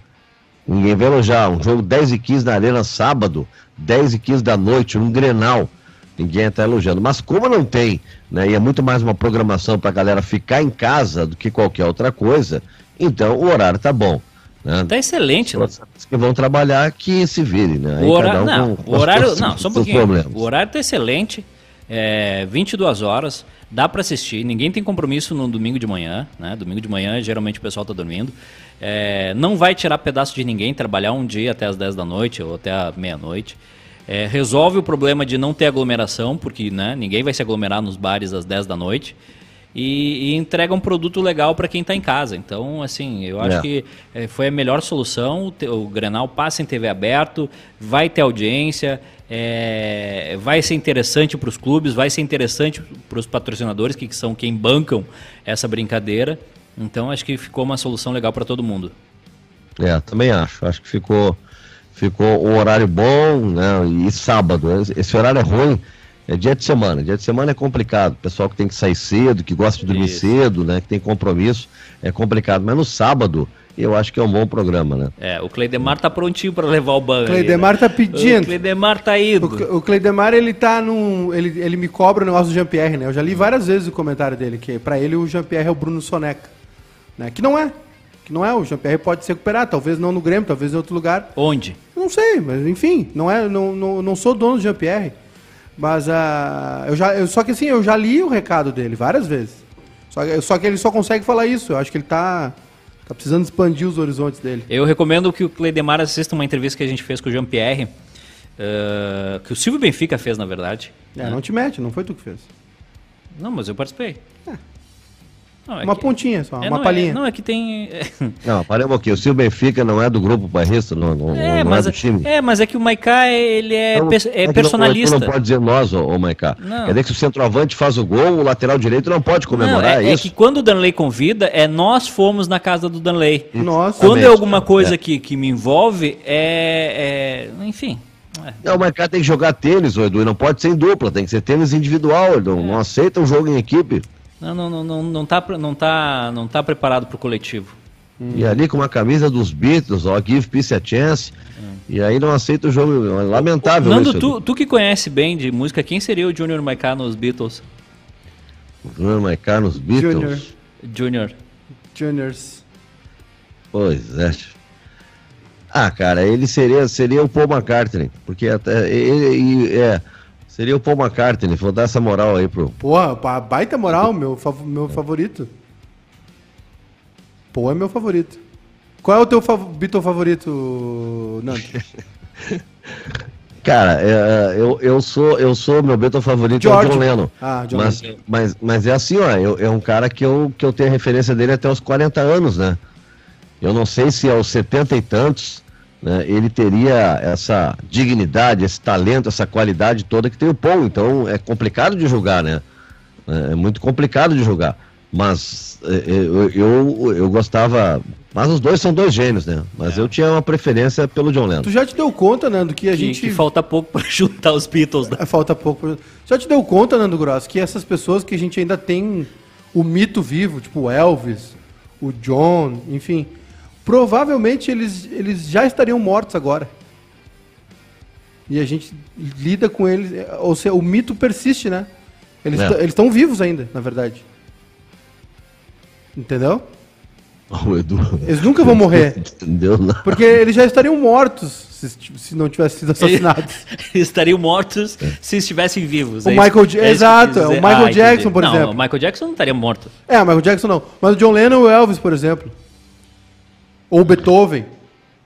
Ninguém vai elogiar um jogo 10 e 15 na Arena sábado, 10 e 15 da noite, um Grenal. Ninguém está elogiando. Mas como não tem, né, e é muito mais uma programação para a galera ficar em casa do que qualquer outra coisa, então o horário tá bom. Né? Tá excelente, né? que vão trabalhar que se virem, né? O horário, um não, com, o horário, não, só um pouquinho. O horário tá excelente, é, 22 horas, dá para assistir, ninguém tem compromisso no domingo de manhã, né? Domingo de manhã, geralmente o pessoal tá dormindo. É, não vai tirar pedaço de ninguém, trabalhar um dia até as 10 da noite ou até a meia-noite. É, resolve o problema de não ter aglomeração, porque né, ninguém vai se aglomerar nos bares às 10 da noite. E, e entrega um produto legal para quem está em casa. Então, assim, eu acho é. que é, foi a melhor solução. O, o Grenal passa em TV aberto, vai ter audiência, é, vai ser interessante para os clubes, vai ser interessante para os patrocinadores, que são quem bancam essa brincadeira. Então, acho que ficou uma solução legal para todo mundo. É, também acho. Acho que ficou ficou um horário bom, né? E sábado, esse horário é ruim, é dia de semana. Dia de semana é complicado. Pessoal que tem que sair cedo, que gosta de dormir Isso. cedo, né? Que tem compromisso, é complicado. Mas no sábado, eu acho que é um bom programa, né? É, o Cleidemar tá prontinho para levar o banco. O Cleidemar aí, né? tá pedindo. O Cleidemar tá indo. O, o Cleidemar, ele tá num. Ele, ele me cobra o negócio do Jean-Pierre, né? Eu já li várias vezes o comentário dele, que para ele o Jean-Pierre é o Bruno Soneca. Né? Que não é que não é. O Jean-Pierre pode se recuperar, talvez não no Grêmio, talvez em outro lugar. Onde? Não sei, mas enfim, não é, não, não, não sou dono do Jean-Pierre. Mas uh, eu já, eu, só que assim, eu já li o recado dele várias vezes. Só, só que ele só consegue falar isso. Eu acho que ele tá, Tá precisando expandir os horizontes dele. Eu recomendo que o Cleidemar assista uma entrevista que a gente fez com o Jean-Pierre, uh, que o Silvio Benfica fez, na verdade. É, né? não te mete, não foi tu que fez. Não, mas eu participei. Não, é uma que- pontinha só, é, uma não, palhinha. É, não, é que tem... Não, parei um pouquinho. O Benfica não é do grupo bairrista, não, não, É, não é mas, do time. é, mas é que o Maiká, ele é, Então, pers- é é que não- personalista. tu Não, pode dizer nós, ô, ô Maiká. Não. Quer dizer que se o centroavante faz o gol, o lateral direito não pode Não, comemorar, é, é, é isso? que quando o Danley convida, é nós fomos na casa do Danley. Nossa. Quando é alguma coisa É. que, que me envolve, é, é- Enfim. é. Não, o Maiká tem que jogar tênis, ô Edu, e não pode ser em dupla, tem que ser tênis individual, não, não aceita um jogo em equipe. Não, não, não, não, não, tá, não, tá, não tá preparado pro coletivo. E ali com uma camisa dos Beatles, ó, give peace a chance, e aí não aceita o jogo, é lamentável Nando, isso. tu, tu que conhece bem de música, quem seria o Junior Maiká nos Beatles? O Júnior Maiká nos Beatles. Júnior. Junior. Juniors. Pois é. Ah, cara, ele seria, seria o Paul McCartney, porque até ele, ele- é, seria o Paul McCartney, vou dar essa moral aí pro. Porra, baita moral, meu, fav- meu favorito. Pô, é meu favorito. Qual é o teu fav Beatle favorito, Nando? Cara, é, eu, eu sou eu sou meu Beatle favorito é o George. John Lennon. Ah, John mas, Lennon. mas, mas é assim, ó, eu, é um cara que eu, que eu tenho a referência dele até os 40 anos, né? Eu não sei se aos 70 e tantos né, ele teria essa dignidade, esse talento, essa qualidade toda que tem o Paul. Então é complicado de julgar, né? É muito complicado de julgar. Mas é, é, eu, eu, eu gostava. Mas os dois são dois gênios, né? Mas eu tinha uma preferência pelo John Lennon. tu já te deu conta, Nando, que a Que, gente... que falta pouco pra juntar os Beatles. Né? É, Falta pouco. Já te deu conta, Nando Gross, que essas pessoas que a gente ainda tem o mito vivo, tipo o Elvis, o John, enfim, provavelmente eles, eles já estariam mortos agora. E a gente lida com eles, é, ou seja, o mito persiste, né? Eles É. estão vivos ainda, na verdade. Entendeu? O Edu. Eles nunca vão morrer. Entendeu? Não. Porque eles já estariam mortos se, se não tivessem sido assassinados. Eles estariam mortos se estivessem vivos. O é isso- Michael Ja- é isso que exato, o. Michael entendi. Jackson, por não, exemplo. o Michael Jackson não estaria morto. É, o Michael Jackson não. Mas o John Lennon e o Elvis, por exemplo. Ou o Beethoven.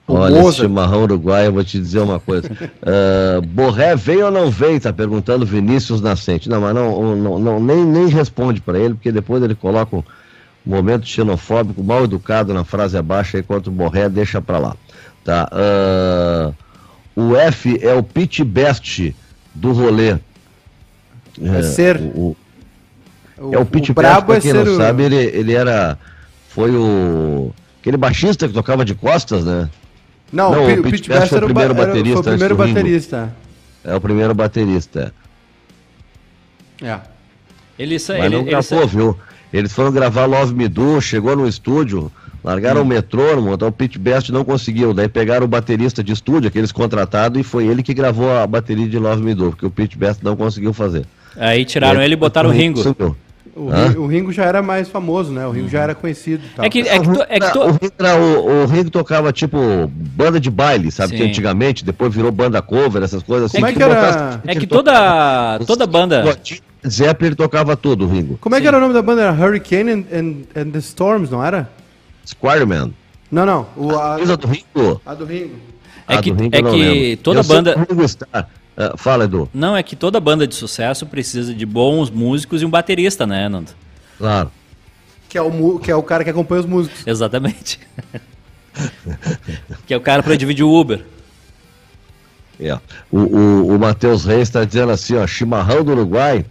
O Olha, esse Mozart. chimarrão uruguaio, eu vou te dizer uma coisa. Ah, Borré veio ou não veio? Tá perguntando Vinícius Nascente. Não, mas não, não, não- nem, nem responde para ele, porque depois ele coloca um momento xenofóbico, mal educado na frase abaixo, aí quanto o Borré deixa para lá. Tá? Ah, o F é o pit best do rolê. É ser. O, O, é o Pete Best, brabo pra é quem ser não o... sabe, ele, ele era. Foi o. Aquele baixista que tocava de costas, né? Não, Não, o, o o Pete Best Best foi o era o, ba- primeiro era- baterista foi o primeiro baterista. É o primeiro baterista. É. Ele, sa- Mas ele, não ele gravou, viu? Eles foram gravar Love Me Do, chegou no estúdio, largaram Hum. o metrônomo, então o Pete Best não conseguiu. Daí pegaram o baterista de estúdio, aqueles contratados, e foi ele que gravou a bateria de Love Me Do, porque o Pete Best não conseguiu fazer. Aí tiraram aí, ele e botaram o Ringo. sumiu. O, Hã? O Ringo já era mais famoso, né? O Ringo já era conhecido. e tal. É que, é que, to- é que to- o, Ringo era- o, o Ringo tocava tipo banda de baile, sabe? Sim. Que antigamente, depois virou banda cover, essas coisas assim. Como é que era- botasse- é que toda, toda banda. Zeppelin ele tocava tudo, o Ringo. Como é que Sim. era o nome da banda? Era Hurricane and, and, and the Storms, não era? Squireman. Não, não. O, a, Coisa do Ringo. a do Ringo. É que, do Ringo é que lembro. toda Eu banda. Ah, fala, Edu. Não, é que toda banda de sucesso precisa de bons músicos e um baterista, né, Nando? Claro. Que é, o, que é o cara que acompanha os músicos. Exatamente. que é o cara pra dividir o Uber. É. O, o, o Matheus Reis está dizendo assim, ó, chimarrão do Uruguai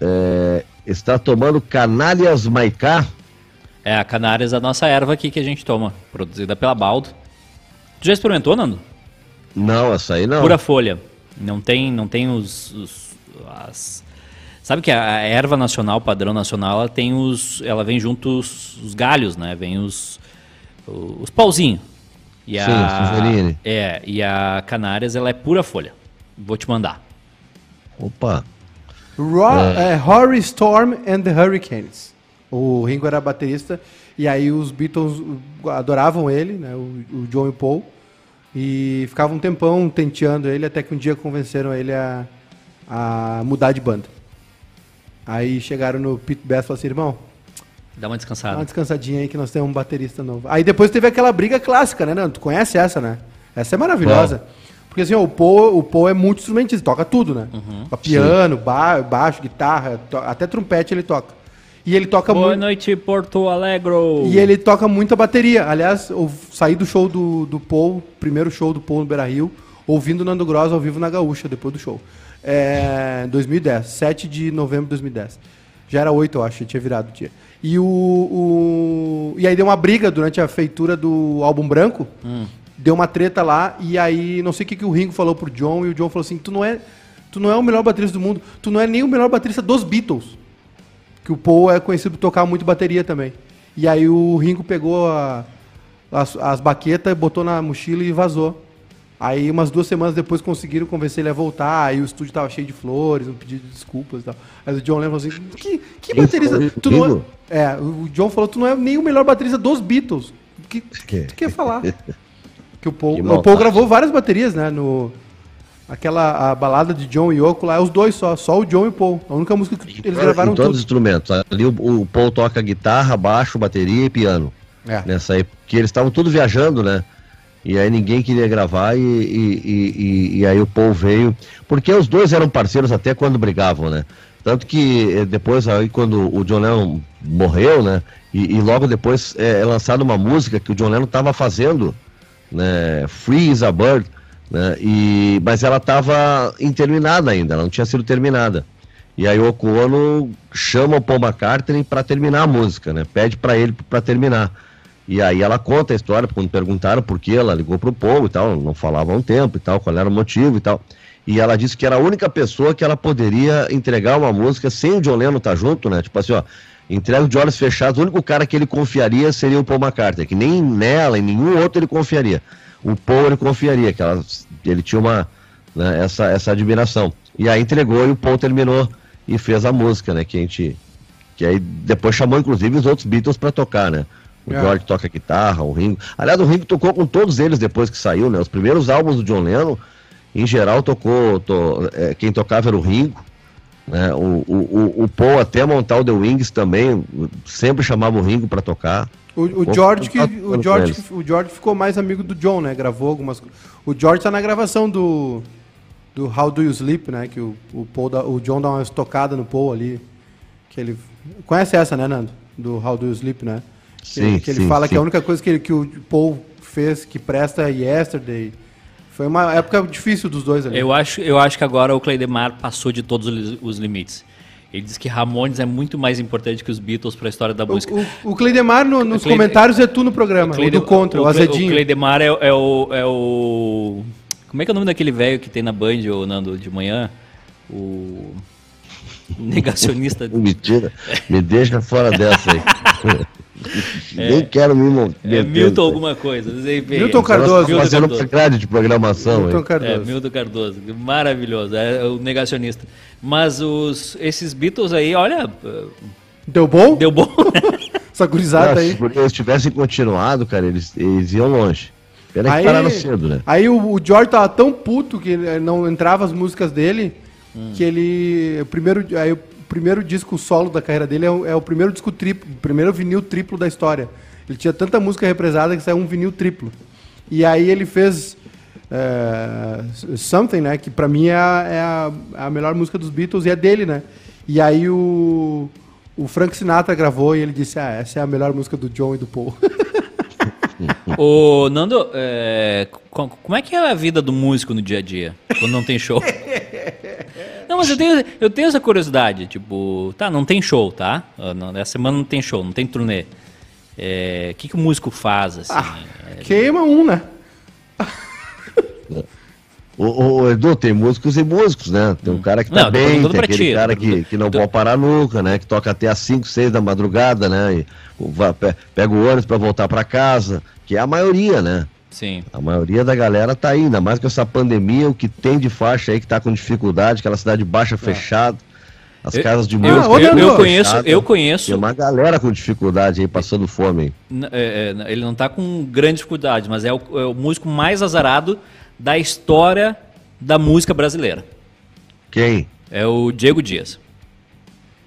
é, está tomando canalhas maicá. É, a Canárias é a nossa erva aqui que a gente toma, produzida pela Baldo. Tu já experimentou, Nando? Não, essa aí não. Pura folha. Não tem, não tem os, os- as- Sabe que a erva nacional, padrão nacional, ela tem os, ela vem junto os, os galhos, né? Vem os os pauzinhos. E Sim, a é, e a Canárias ela é pura folha. Vou te mandar. Opa. Ro é. Horry Storm and the Hurricanes. O Ringo era baterista e aí os Beatles adoravam ele, né, o, o John e o Paul, e ficavam um tempão tenteando ele até que um dia convenceram ele a, a mudar de banda. Aí chegaram no Pete Best e falaram assim, irmão, Dá uma Dá descansada. uma descansadinha aí que nós temos um baterista novo. Aí depois teve aquela briga clássica, né, Nando? Tu conhece essa, né? Essa é maravilhosa. Porque assim, ó, o Paul, o Paul é muito instrumentista, toca tudo, né? Toca piano, ba baixo, guitarra, até trompete ele toca. E ele toca Boa muito. noite, Porto Alegro. E ele toca muita bateria. Aliás, eu saí do show do, do Paul, primeiro show do Paul no Beira Rio, ouvindo o Nando Gross ao vivo na Gaúcha, depois do show. É, 2010, 7 de novembro de 2010. Já era 8, eu acho, tinha virado o dia. E, o, o- e aí deu uma briga durante a feitura do álbum branco. Deu uma treta lá, e aí não sei o que, que o Ringo falou pro John, e o John falou assim: tu não é, tu não é o melhor baterista do mundo, tu não é nem o melhor baterista dos Beatles. Que o Paul é conhecido por tocar muito bateria também. E aí o Ringo pegou a- as, as baquetas, botou na mochila e vazou. Aí umas duas semanas depois conseguiram convencer ele a voltar, aí o estúdio tava cheio de flores, um pedido de desculpas e tal. Aí o John lembra assim, que, que baterista... Tu não é, é, o John falou, tu não é nem o melhor baterista dos Beatles. O que Que? tu quer falar? Que o Paul, Que o Paul gravou várias baterias, né, no... Aquela a balada de John e Yoko lá, é os dois só, só o John e o Paul. A única música que eles gravaram em todos os tudo. instrumentos. Ali o, o Paul toca guitarra, baixo, bateria e piano. É. Nessa aí, porque eles estavam tudo viajando, né? E aí ninguém queria gravar e, e, e- e- e aí o Paul veio. Porque os dois eram parceiros até quando brigavam, né? Tanto que eh, depois, aí, quando o John Lennon morreu, né? E, e logo depois é, é lançada uma música que o John Lennon estava fazendo, né? Free is a Bird, né? E, mas ela estava interminada ainda, ela não tinha sido terminada. E aí o Yoko Ono chama o Paul McCartney para terminar a música, né? Pede para ele para terminar. E aí ela conta a história, quando perguntaram por que ela ligou pro Paul e tal, não falava há um tempo e tal, qual era o motivo e tal. E ela disse que era a única pessoa que ela poderia entregar uma música sem o John Lennon estar junto, né? Tipo assim, ó, entrega de olhos fechados, o único cara que ele confiaria seria o Paul McCartney, que nem nela, em nenhum outro ele confiaria. O Paul ele confiaria, que ela, ele tinha uma, né, essa, essa admiração. E aí entregou e o Paul terminou e fez a música, né? Que a gente. Que aí depois chamou, inclusive, os outros Beatles para tocar, né? O É. George toca guitarra, o Ringo. Aliás, o Ringo tocou com todos eles depois que saiu, né? Os primeiros álbuns do John Lennon, em geral, tocou. to- é, quem tocava era o Ringo. Né? O, o, o, Paul, até montar o The Wings também, sempre chamava o Ringo para tocar. O, o George que, o, George, o George ficou mais amigo do John, né? Gravou algumas O George tá na gravação do, do How Do You Sleep, né? Que o, o, Paul dá- o John dá uma estocada no Paul ali. Que ele. Conhece essa, né, Nando? Do How Do You Sleep, né? Que, Sim, que ele sim, fala sim. que a única coisa que, ele- que o Paul fez que presta é Yesterday. Foi uma época difícil dos dois ali. Eu acho, eu acho que agora o Cleidemar passou de todos os limites. Ele diz que Ramones é muito mais importante que os Beatles para a história da música. O, o, o Cleidemar no- nos Cleide- comentários é tu no programa. O, Cleide- do contra, o, Cle- azedinho. O Cleidemar é, é o, é o. Como é que é o nome daquele velho que tem na Band, ô Nando, de manhã? O. Negacionista. Mentira. Me deixa fora dessa aí. Nem quero me É Milton alguma coisa. Sei bem. Milton Cardoso. Milton fazendo Cardoso. grade de programação Milton aí. Cardoso. É, Milton Cardoso. Maravilhoso. É o negacionista. Mas os, esses Beatles aí, olha. Deu bom? Deu bom. Essa gurizada aí. Se eles tivessem continuado, cara, eles, eles iam longe. Pena que Aí, pararam cedo, né? aí o, o George tava tão puto que ele não entrava as músicas dele Hum. que ele. Primeiro, aí o primeiro disco solo da carreira dele é o, é o primeiro disco triplo, o primeiro vinil triplo da história. Ele tinha tanta música represada que saiu um vinil triplo. E aí ele fez é, Something, né? Que pra mim é, a, é a, a melhor música dos Beatles e é dele, né? E aí o, o Frank Sinatra gravou e ele disse: Ah, essa é a melhor música do John e do Paul. Ô, Nando, é, co- como é que é a vida do músico no dia a dia, quando não tem show? Não, mas eu tenho, eu tenho essa curiosidade, tipo, tá, não tem show, tá? Ah, Essa semana não tem show, não tem turnê. É, O que, que o músico faz, assim? Ah, queima um, né? O, o Edu, tem músicos e músicos, né? Tem um cara que tá Não, bem, tem aquele ti, cara que, que não tô- pode parar nunca, né? Que toca até às 5, 6 da madrugada, né? E pega o ônibus pra voltar pra casa, que é a maioria, né? Sim. A maioria da galera tá aí, ainda mais com essa pandemia, o que tem de faixa aí que tá com dificuldade, aquela cidade baixa fechada, as Eu- casas de Eu, música. Ah, eu, Nando, eu conheço, fechada. eu conheço. Tem uma galera com dificuldade aí, passando fome. é, é, ele não tá com grande dificuldade, mas é o, é o músico mais azarado da história da música brasileira. Quem? É o Diego Dias.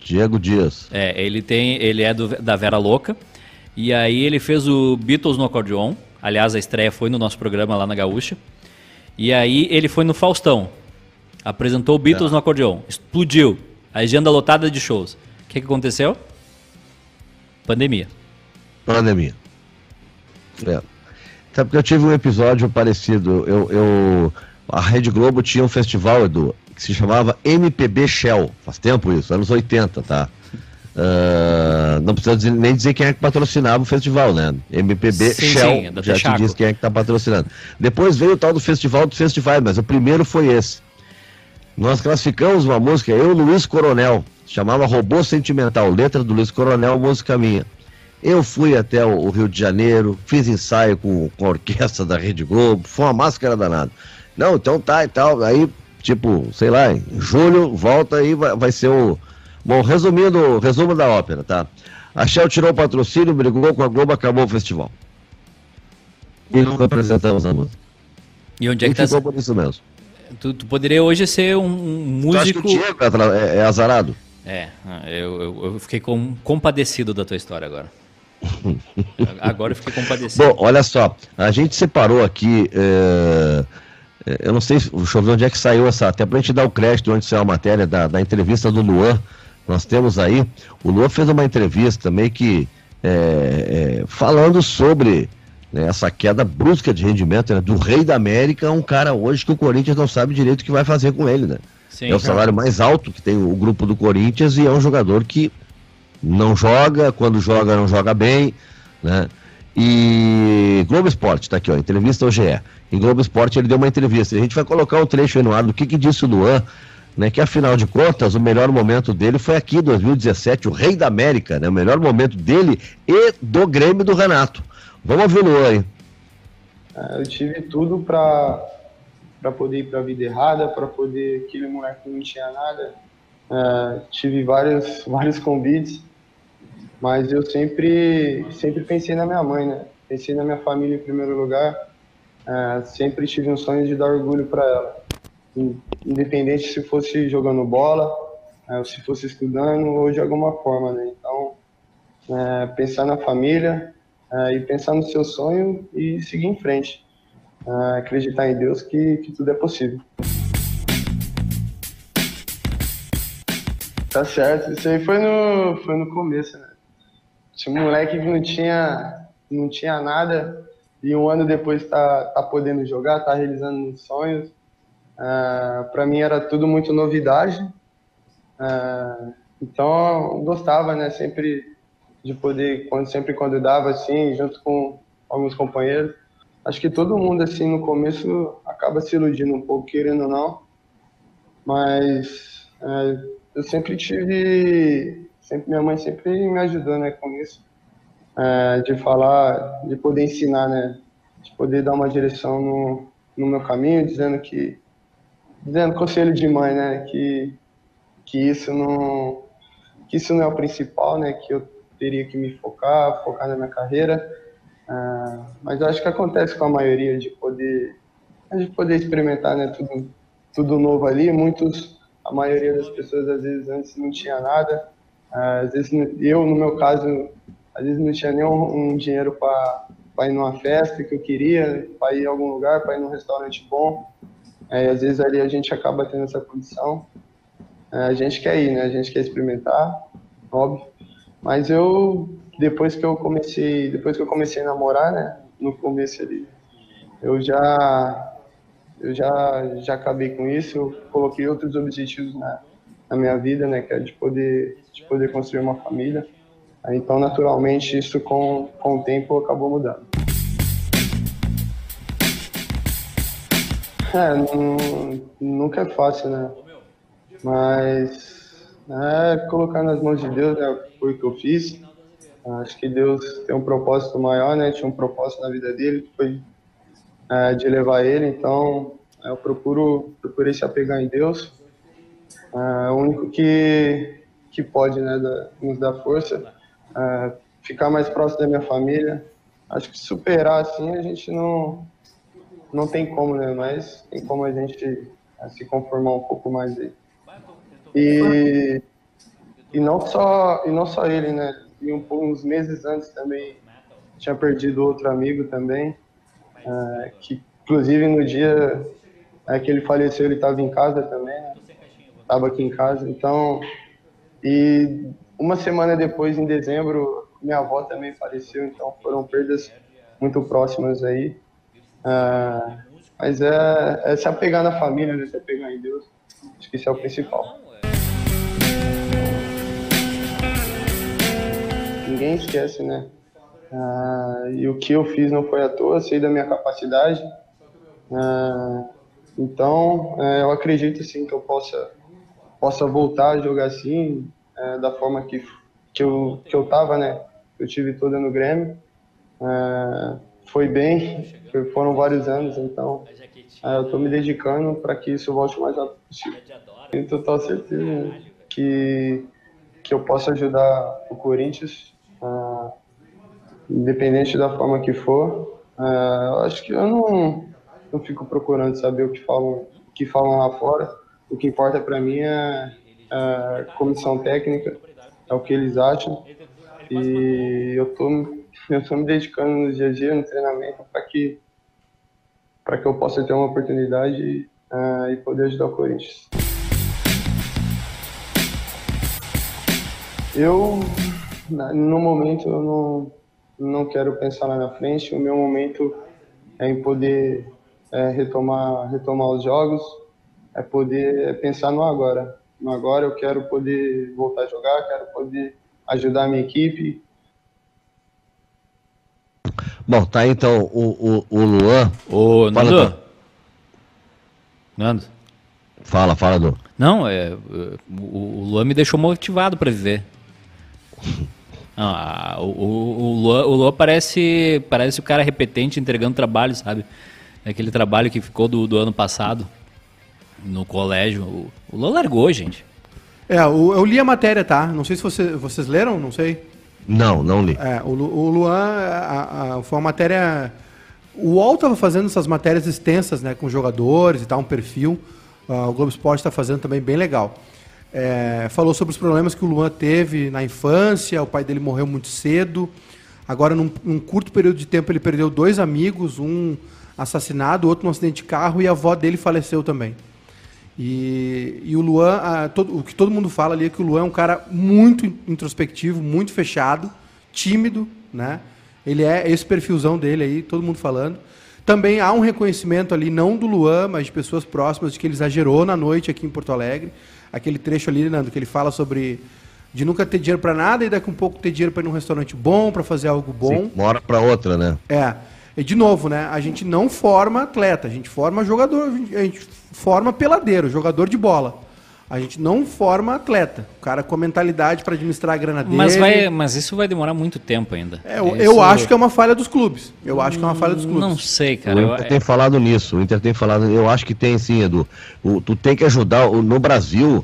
Diego Dias. É, ele tem, ele é do, da Vera Louca. E aí ele fez o Beatles no acordeon. Aliás, a estreia foi no nosso programa lá na Gaúcha. E aí ele foi no Faustão. Apresentou o Beatles É. no acordeon. Explodiu. Agenda lotada de shows. O que, que aconteceu? Pandemia. Pandemia. É. Sabe porque eu tive um episódio parecido. Eu, eu- a Rede Globo tinha um festival, Edu, que se chamava MPB Shell. Faz tempo isso, anos 80, tá? Ah, não precisa dizer- nem dizer quem é que patrocinava o festival, né? MPB Sim, Shell sim, é já te diz quem é que tá patrocinando. Depois veio o tal do festival dos festivais, mas o primeiro foi esse. Nós classificamos uma música, eu, Luiz Coronel, chamava Robô Sentimental, letra do Luiz Coronel, música minha. Eu fui até o, o Rio de Janeiro, fiz ensaio com, com a orquestra da Rede Globo, foi uma máscara danada. Não, então tá e tal. Aí, tipo, sei lá, em julho, volta aí, vai, vai ser o. Bom, resumindo, resumo da ópera, tá? A Shell tirou o patrocínio, brigou com a Globo, acabou o festival. E nunca apresentamos a música. E onde é E que tá? ficou por isso mesmo. Tu, tu poderia hoje ser um, um Tu acha que músico. o Diego é é, é azarado? É, eu, eu, eu fiquei com, compadecido da tua história agora. Agora eu fiquei compadecido. Bom, olha só, a gente separou aqui. é, é, eu não sei, deixa eu ver onde é que saiu essa. Até pra gente dar o crédito onde saiu a matéria da, da entrevista do Luan. Nós temos aí. O Luan fez uma entrevista meio que é, é, falando sobre né, essa queda brusca de rendimento né, do Rei da América, um cara hoje que o Corinthians não sabe direito o que vai fazer com ele, né? Sim, é o salário mais alto que tem o grupo do Corinthians e é um jogador que não joga, quando joga não joga bem, né? E Globo Esporte, tá aqui, ó, entrevista ao GE. Em Globo Esporte ele deu uma entrevista. A gente vai colocar um trecho aí no ar do que, que disse o Luan, né? Que afinal de contas, o melhor momento dele foi aqui, 2017, o Rei da América, né? O melhor momento dele e do Grêmio do Renato. Vamos ouvir o aí. É, Eu tive tudo pra, pra poder ir pra vida errada, pra poder. Aquele moleque que não tinha nada. É, tive vários, vários convites, mas eu sempre, sempre pensei na minha mãe, né? Pensei na minha família em primeiro lugar. É, sempre tive um sonho de dar orgulho para ela. In- Independente se fosse jogando bola, é, ou se fosse estudando, ou de alguma forma, né? Então, é, pensar na família, é, e pensar no seu sonho e seguir em frente. É, acreditar em Deus que, que tudo é possível. Tá certo, isso aí foi no, foi no começo, né? Tinha um moleque que não tinha, não tinha nada e um ano depois tá, tá podendo jogar, tá realizando os sonhos. É, para mim era tudo muito novidade. É, então eu gostava, né? Sempre de poder, quando, sempre quando dava, assim, junto com alguns companheiros. Acho que todo mundo, assim, no começo acaba se iludindo um pouco, querendo ou não. Mas é, eu sempre tive, sempre minha mãe sempre me ajudou, né, com isso. É, de falar, de poder ensinar, né, de poder dar uma direção no, no meu caminho, dizendo que, dizendo conselho de mãe, né, que, que isso não, que isso não é o principal, né, que eu teria que me focar, focar na minha carreira. Ah, mas eu acho que acontece com a maioria de poder, de poder experimentar, né, tudo, tudo novo ali. Muitos, a maioria das pessoas às vezes antes não tinha nada. Ah, às vezes eu, no meu caso, às vezes não tinha nem um, dinheiro para ir numa festa que eu queria, para ir a algum lugar, para ir num restaurante bom. É, às vezes ali a gente acaba tendo essa condição. É, a gente quer ir, né? A gente quer experimentar, óbvio. Mas eu, depois que eu comecei, depois que eu comecei a namorar, né, no começo ali, eu já, eu já, já acabei com isso, eu coloquei outros objetivos na, na minha vida, né, que é de poder, de poder construir uma família. Então, naturalmente, isso com, com o tempo acabou mudando. É, nu- nunca é fácil, né? Mas é colocar nas mãos de Deus, né? Foi o que eu fiz. Acho que Deus tem um propósito maior, né? Tinha um propósito na vida dele, que foi é, de levar ele. Então, eu procuro, procurei se apegar em Deus. É o único que, que pode, né? da- nos dar força. É, ficar mais próximo da minha família. Acho que superar, assim, a gente não, não tem como, né? Mas tem como a gente se conformar um pouco mais aí. E e não só e não só ele, né? E um, uns meses antes também tinha perdido outro amigo também, é, que inclusive no dia é, que ele faleceu ele estava em casa também, né? Estava aqui em casa, então e uma semana depois, em dezembro, minha avó também faleceu, então foram perdas muito próximas aí. É, mas é, é se apegar na família, né? se apegar em Deus. Acho que isso é o principal. Ninguém esquece, né? Ah, e o que eu fiz não foi à toa, sei da minha capacidade. Ah, então, é, eu acredito sim que eu possa, possa voltar a jogar assim, é, da forma que, que, eu, que eu tava, né? Eu tive toda no Grêmio. É, foi bem, foram vários anos, então é, eu estou me dedicando para que isso volte o mais rápido possível. Tenho total certeza que, que eu posso ajudar o Corinthians, uh, independente da forma que for. Uh, acho que eu não, não fico procurando saber o que falam, o que falam lá fora. O que importa para mim é a comissão técnica, é o que eles acham. E eu tô, eu tô me dedicando no dia a dia, no treinamento, para que que eu possa ter uma oportunidade uh, e poder ajudar o Corinthians. Eu, no momento, eu não, não quero pensar lá na frente. O meu momento é em poder é, retomar, retomar os jogos, é poder pensar no agora. No agora eu quero poder voltar a jogar, quero poder ajudar a minha equipe, Bom, tá aí então o, o, o Luan. Ô, Nando. Fala, Nando. Fala, fala, Du. Não, é, o, o Luan me deixou motivado para viver. Ah, o, o, o, Luan, o Luan parece, parece o cara repetente entregando trabalho, sabe? Aquele trabalho que ficou do, do ano passado no colégio. O, o Luan largou, gente. É, eu, eu li a matéria, tá? Não sei se você, vocês leram, não sei. Não, não li. É, o, o Luan, a, a, foi uma matéria. O UOL estava fazendo essas matérias extensas, né, com jogadores e tal, um perfil. Uh, o Globo Esporte está fazendo também bem legal. É, falou sobre os problemas que o Luan teve na infância, o pai dele morreu muito cedo. Agora, num, num curto período de tempo, ele perdeu dois amigos, um assassinado, outro num acidente de carro, e a avó dele faleceu também. E, e o Luan, a, todo, o que todo mundo fala ali é que o Luan é um cara muito introspectivo, muito fechado, tímido, né? Ele é esse perfilzão dele aí, todo mundo falando. Também há um reconhecimento ali, não do Luan, mas de pessoas próximas, de que ele exagerou na noite aqui em Porto Alegre. Aquele trecho ali, Nando, que ele fala sobre de nunca ter dinheiro para nada e daqui a um pouco ter dinheiro para ir num restaurante bom, para fazer algo bom. Sim, uma hora para outra, né? É. E de novo, né? A gente não forma atleta, a gente forma jogador, a gente forma peladeiro, jogador de bola. A gente não forma atleta. O cara com a mentalidade para administrar a grana dele. Mas, vai, mas isso vai demorar muito tempo ainda. É, eu, eu acho que é uma falha dos clubes. Eu acho que é uma falha dos clubes. Não sei, cara. O Inter eu... tem falado nisso. O Inter tem falado. Eu acho que tem sim, Edu. O, tu tem que ajudar. O, no Brasil,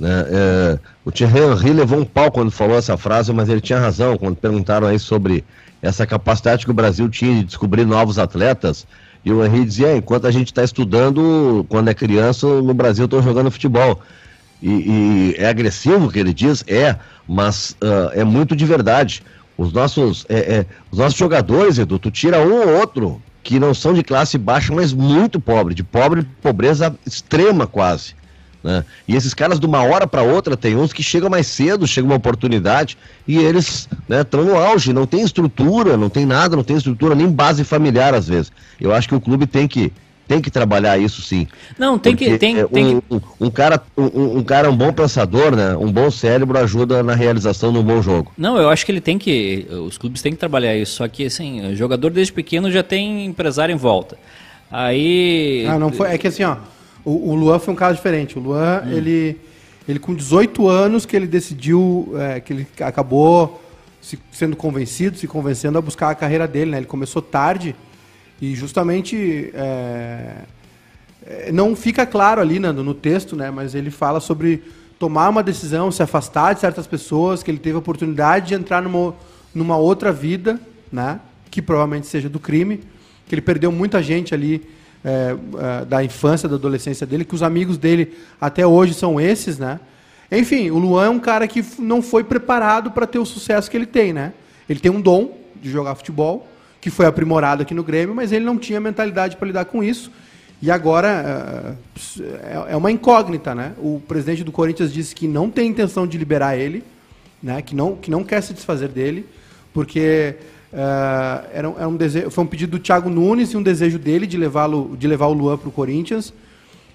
né, é, o Thierry Henry levou um pau quando falou essa frase, mas ele tinha razão quando perguntaram aí sobre essa capacidade que o Brasil tinha de descobrir novos atletas. E o Henrique dizia, enquanto a gente está estudando, quando é criança, no Brasil estão jogando futebol. E, e, é agressivo o que ele diz? É, mas uh, é muito de verdade. Os nossos, é, é, os nossos jogadores, Edu, tu tira um ou outro que não são de classe baixa, mas muito pobre, de pobre, pobreza extrema quase. Né? E esses caras, de uma hora para outra, tem uns que chegam mais cedo, chega uma oportunidade e eles estão né, no auge, não tem estrutura, não tem nada, não tem estrutura, nem base familiar às vezes. Eu acho que o clube tem que tem que trabalhar isso sim. Não, tem que tem, um, tem um, um, cara um, um, cara um bom pensador, né? Um bom cérebro ajuda na realização de um bom jogo. Não, eu acho que ele tem que os clubes têm que trabalhar isso. Só que assim, o jogador desde pequeno já tem empresário em volta. Aí. Ah, não foi. É que assim, ó. O, o Luan foi um caso diferente. O Luan, hum. ele, ele com 18 anos que ele decidiu, é, que ele acabou se, sendo convencido, se convencendo a buscar a carreira dele. Né? Ele começou tarde e justamente é, é não fica claro ali no, no texto, né? mas ele fala sobre tomar uma decisão, se afastar de certas pessoas, que ele teve a oportunidade de entrar numa, numa outra vida, né? que provavelmente seja do crime, que ele perdeu muita gente ali é, é, da infância, da adolescência dele, que os amigos dele até hoje são esses, né? Enfim, o Luan é um cara que não foi preparado para ter o sucesso que ele tem, né? Ele tem um dom de jogar futebol, que foi aprimorado aqui no Grêmio, mas ele não tinha mentalidade para lidar com isso. E agora é, é uma incógnita, né? O presidente do Corinthians disse que não tem intenção de liberar ele, né? Que não, que não quer se desfazer dele, porque uh, era, era um desejo, foi um pedido do Thiago Nunes e um desejo dele de levá-lo, de levar o Luan para o Corinthians.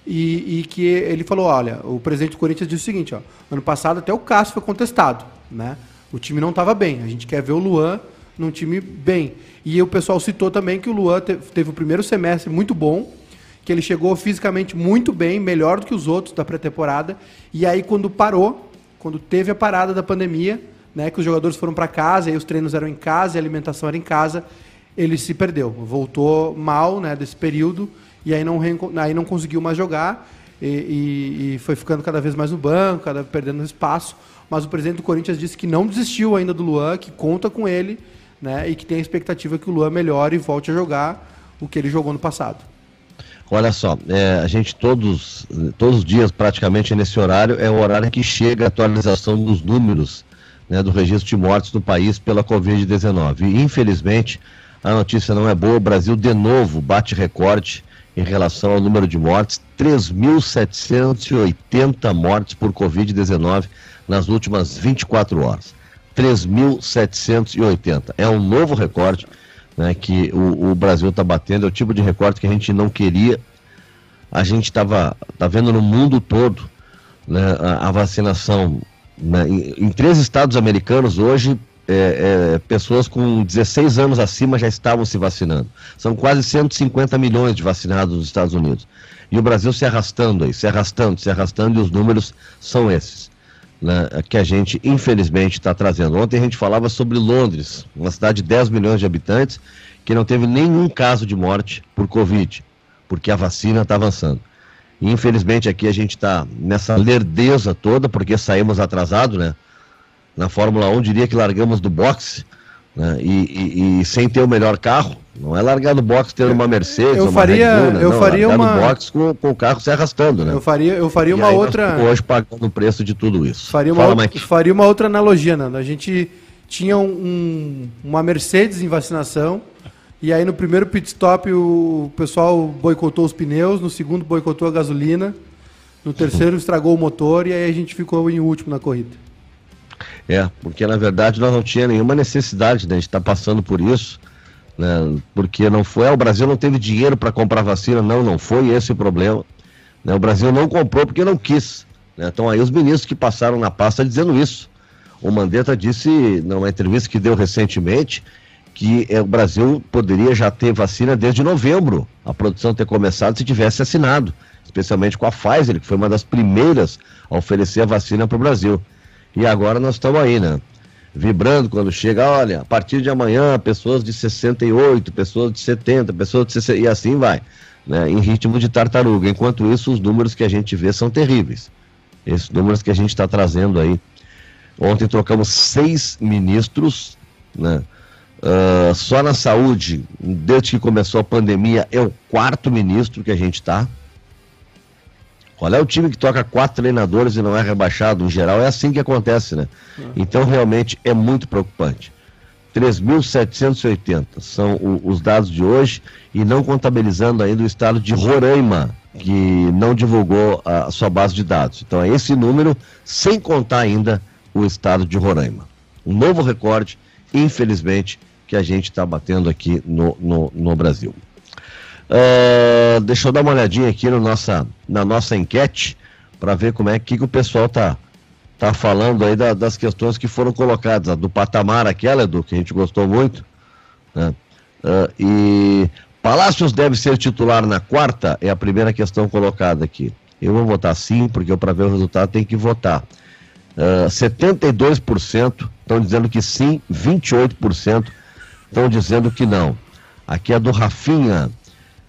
E, e, que ele falou, olha, o presidente do Corinthians disse o seguinte, ó, ano passado até o Cássio foi contestado, né? O time não estava bem, a gente quer ver o Luan num time bem. E o pessoal citou também que o Luan teve, teve o primeiro semestre muito bom, que ele chegou fisicamente muito bem, melhor do que os outros da pré-temporada. E aí quando parou, quando teve a parada da pandemia, né, que os jogadores foram para casa, e os treinos eram em casa, e a alimentação era em casa, ele se perdeu, voltou mal, né, desse período e aí não, aí não conseguiu mais jogar e, e, e, foi ficando cada vez mais no banco, cada perdendo espaço. Mas o presidente do Corinthians disse que não desistiu ainda do Luan, que conta com ele né, e que tem a expectativa que o Luan melhore e volte a jogar o que ele jogou no passado. Olha só, é, a gente todos, todos os dias, praticamente nesse horário, é o horário que chega a atualização dos números né, do registro de mortes no país pela Covid-19. E, infelizmente, a notícia não é boa, o Brasil de novo bate recorde em relação ao número de mortes, 3.780 mortes por Covid-19 nas últimas 24 horas. 3.780. É um novo recorde né, que o, o Brasil está batendo, é o tipo de recorde que a gente não queria. A gente estava tá vendo no mundo todo né, a, a vacinação. Né, em, em três estados americanos hoje, é, é, pessoas com 16 anos acima já estavam se vacinando. São quase 150 milhões de vacinados nos Estados Unidos. E o Brasil se arrastando aí, se arrastando, se arrastando, e os números são esses. Né, que a gente, infelizmente, está trazendo. Ontem a gente falava sobre Londres, uma cidade de 10 milhões de habitantes, que não teve nenhum caso de morte por Covid, porque a vacina está avançando. E, infelizmente, aqui a gente está nessa lerdeza toda, porque saímos atrasados, né? na Fórmula 1, diria que largamos do boxe né? e, e, e, sem ter o melhor carro. Não é largar do boxe ter uma Mercedes, eu uma faria, Red Bull, né? eu não, faria uma boxe com, com, o carro se arrastando, né? Eu faria, eu faria uma outra. hoje pagando o preço de tudo isso. Faria uma, Fala, outra, faria uma outra analogia, Nando. A gente tinha um, uma Mercedes em vacinação. E aí no primeiro pit stop o pessoal boicotou os pneus, no segundo boicotou a gasolina, no terceiro estragou o motor e aí a gente ficou em último na corrida. É, porque na verdade nós não tinha nenhuma necessidade né, de estar passando por isso, né, porque não foi, ah, o Brasil não teve dinheiro para comprar vacina, não, não foi esse o problema. Né, o Brasil não comprou porque não quis. Né, então aí os ministros que passaram na pasta dizendo isso. O Mandetta disse numa entrevista que deu recentemente que é, o Brasil poderia já ter vacina desde novembro, a produção ter começado se tivesse assinado, especialmente com a Pfizer, que foi uma das primeiras a oferecer a vacina para o Brasil. E agora nós estamos aí, né? Vibrando quando chega, olha, a partir de amanhã, pessoas de 68, pessoas de 70, pessoas de 60, e assim vai, né? Em ritmo de tartaruga. Enquanto isso, os números que a gente vê são terríveis. Esses números que a gente está trazendo aí. Ontem trocamos seis ministros, né? Uh, só na saúde, desde que começou a pandemia, é o quarto ministro que a gente está. Qual é o time que toca quatro treinadores e não é rebaixado? Em geral, é assim que acontece, né? Então, realmente, é muito preocupante. 3.780 são o, os dados de hoje e não contabilizando ainda o estado de Roraima, que não divulgou a, a sua base de dados. Então, é esse número, sem contar ainda o estado de Roraima. Um novo recorde, infelizmente, que a gente está batendo aqui no, no, no Brasil. Uh, deixa eu dar uma olhadinha aqui no nossa, na nossa enquete para ver como é que, que o pessoal tá, tá falando aí da, das questões que foram colocadas. do patamar aquela, Edu, que a gente gostou muito. Né? Uh, e Palácios deve ser titular na quarta, é a primeira questão colocada aqui. Eu vou votar sim, porque para ver o resultado tem que votar. Uh, 72% estão dizendo que sim, 28% estão dizendo que não. Aqui é do Rafinha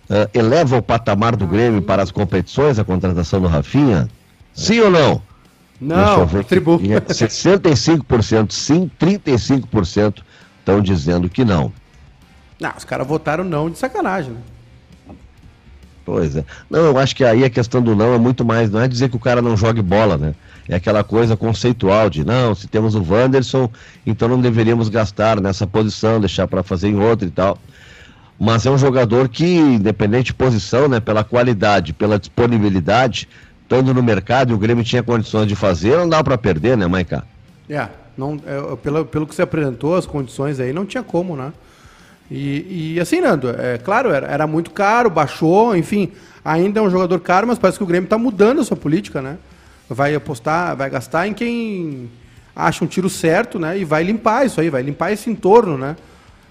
uh, eleva o patamar do Grêmio para as competições, a contratação do Rafinha? Sim ou não? Não, tribu. 65% sim, 35% estão dizendo que não. Não, os caras votaram não de sacanagem, né? Não, eu acho que aí a questão do não é muito mais, não é dizer que o cara não jogue bola, né? é aquela coisa conceitual de não, se temos o Wanderson, então não deveríamos gastar nessa posição, deixar para fazer em outra e tal. Mas é um jogador que, independente de posição, né, pela qualidade, pela disponibilidade, estando no mercado e o Grêmio tinha condições de fazer, não dá para perder, né, Maica? É, não, é, pelo, pelo que você apresentou, as condições aí, não tinha como, né? E, e assim, Nando, é claro, era, era muito caro, baixou, enfim, ainda é um jogador caro, mas parece que o Grêmio está mudando a sua política, né? Vai apostar, vai gastar em quem acha um tiro certo, né? E vai limpar isso aí, vai limpar esse entorno, né?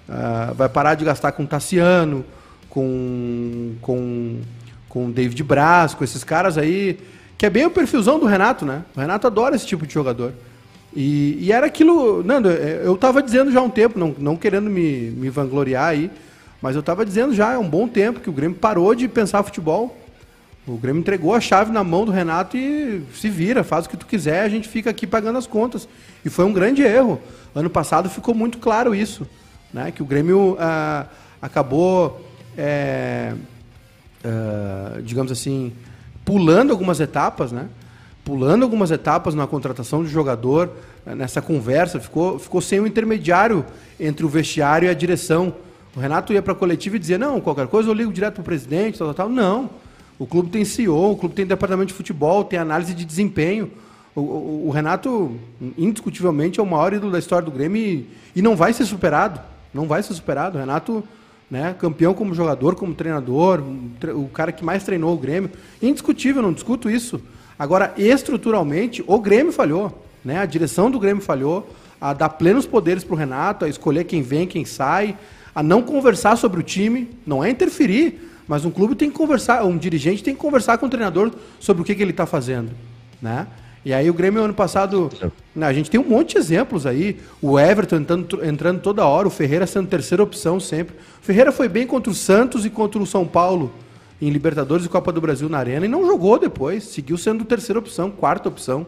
Uh, vai parar de gastar com Tassiano, com com com David Braz, com esses caras aí, que é bem o perfilzão do Renato, né? O Renato adora esse tipo de jogador. E, e era aquilo, Nando, é, eu estava dizendo já há um tempo, não, não querendo me, me vangloriar aí, mas eu estava dizendo já há um bom tempo que o Grêmio parou de pensar futebol. O Grêmio entregou a chave na mão do Renato e se vira, faz o que tu quiser, a gente fica aqui pagando as contas. E foi um grande erro. Ano passado ficou muito claro isso, né? Que o Grêmio ah, acabou, é, ah, digamos assim, pulando algumas etapas, né? Pulando algumas etapas na contratação de jogador, eh, nessa conversa, ficou, ficou sem o um intermediário entre o vestiário e a direção. O Renato ia para a coletiva e dizia: não, qualquer coisa eu ligo direto para o presidente, tal, tal, tal. Não. O clube tem CEO, o clube tem departamento de futebol, tem análise de desempenho. O, o, o Renato, indiscutivelmente, é o maior ídolo da história do Grêmio e, e, não vai ser superado. Não vai ser superado. O Renato, né, campeão como jogador, como treinador, o cara que mais treinou o Grêmio. Indiscutível, não discuto isso. Agora, estruturalmente, o Grêmio falhou. Né? A direção do Grêmio falhou a dar plenos poderes para o Renato, a escolher quem vem, quem sai, a não conversar sobre o time, não é interferir, mas um clube tem que conversar, um dirigente tem que conversar com o treinador sobre o que, que ele está fazendo, né? E aí o Grêmio ano passado, né, a gente tem um monte de exemplos aí, o Everton entrando, entrando toda hora, o Ferreira sendo terceira opção sempre. O Ferreira foi bem contra o Santos e contra o São Paulo em Libertadores e Copa do Brasil na Arena e não jogou depois, seguiu sendo terceira opção, quarta opção.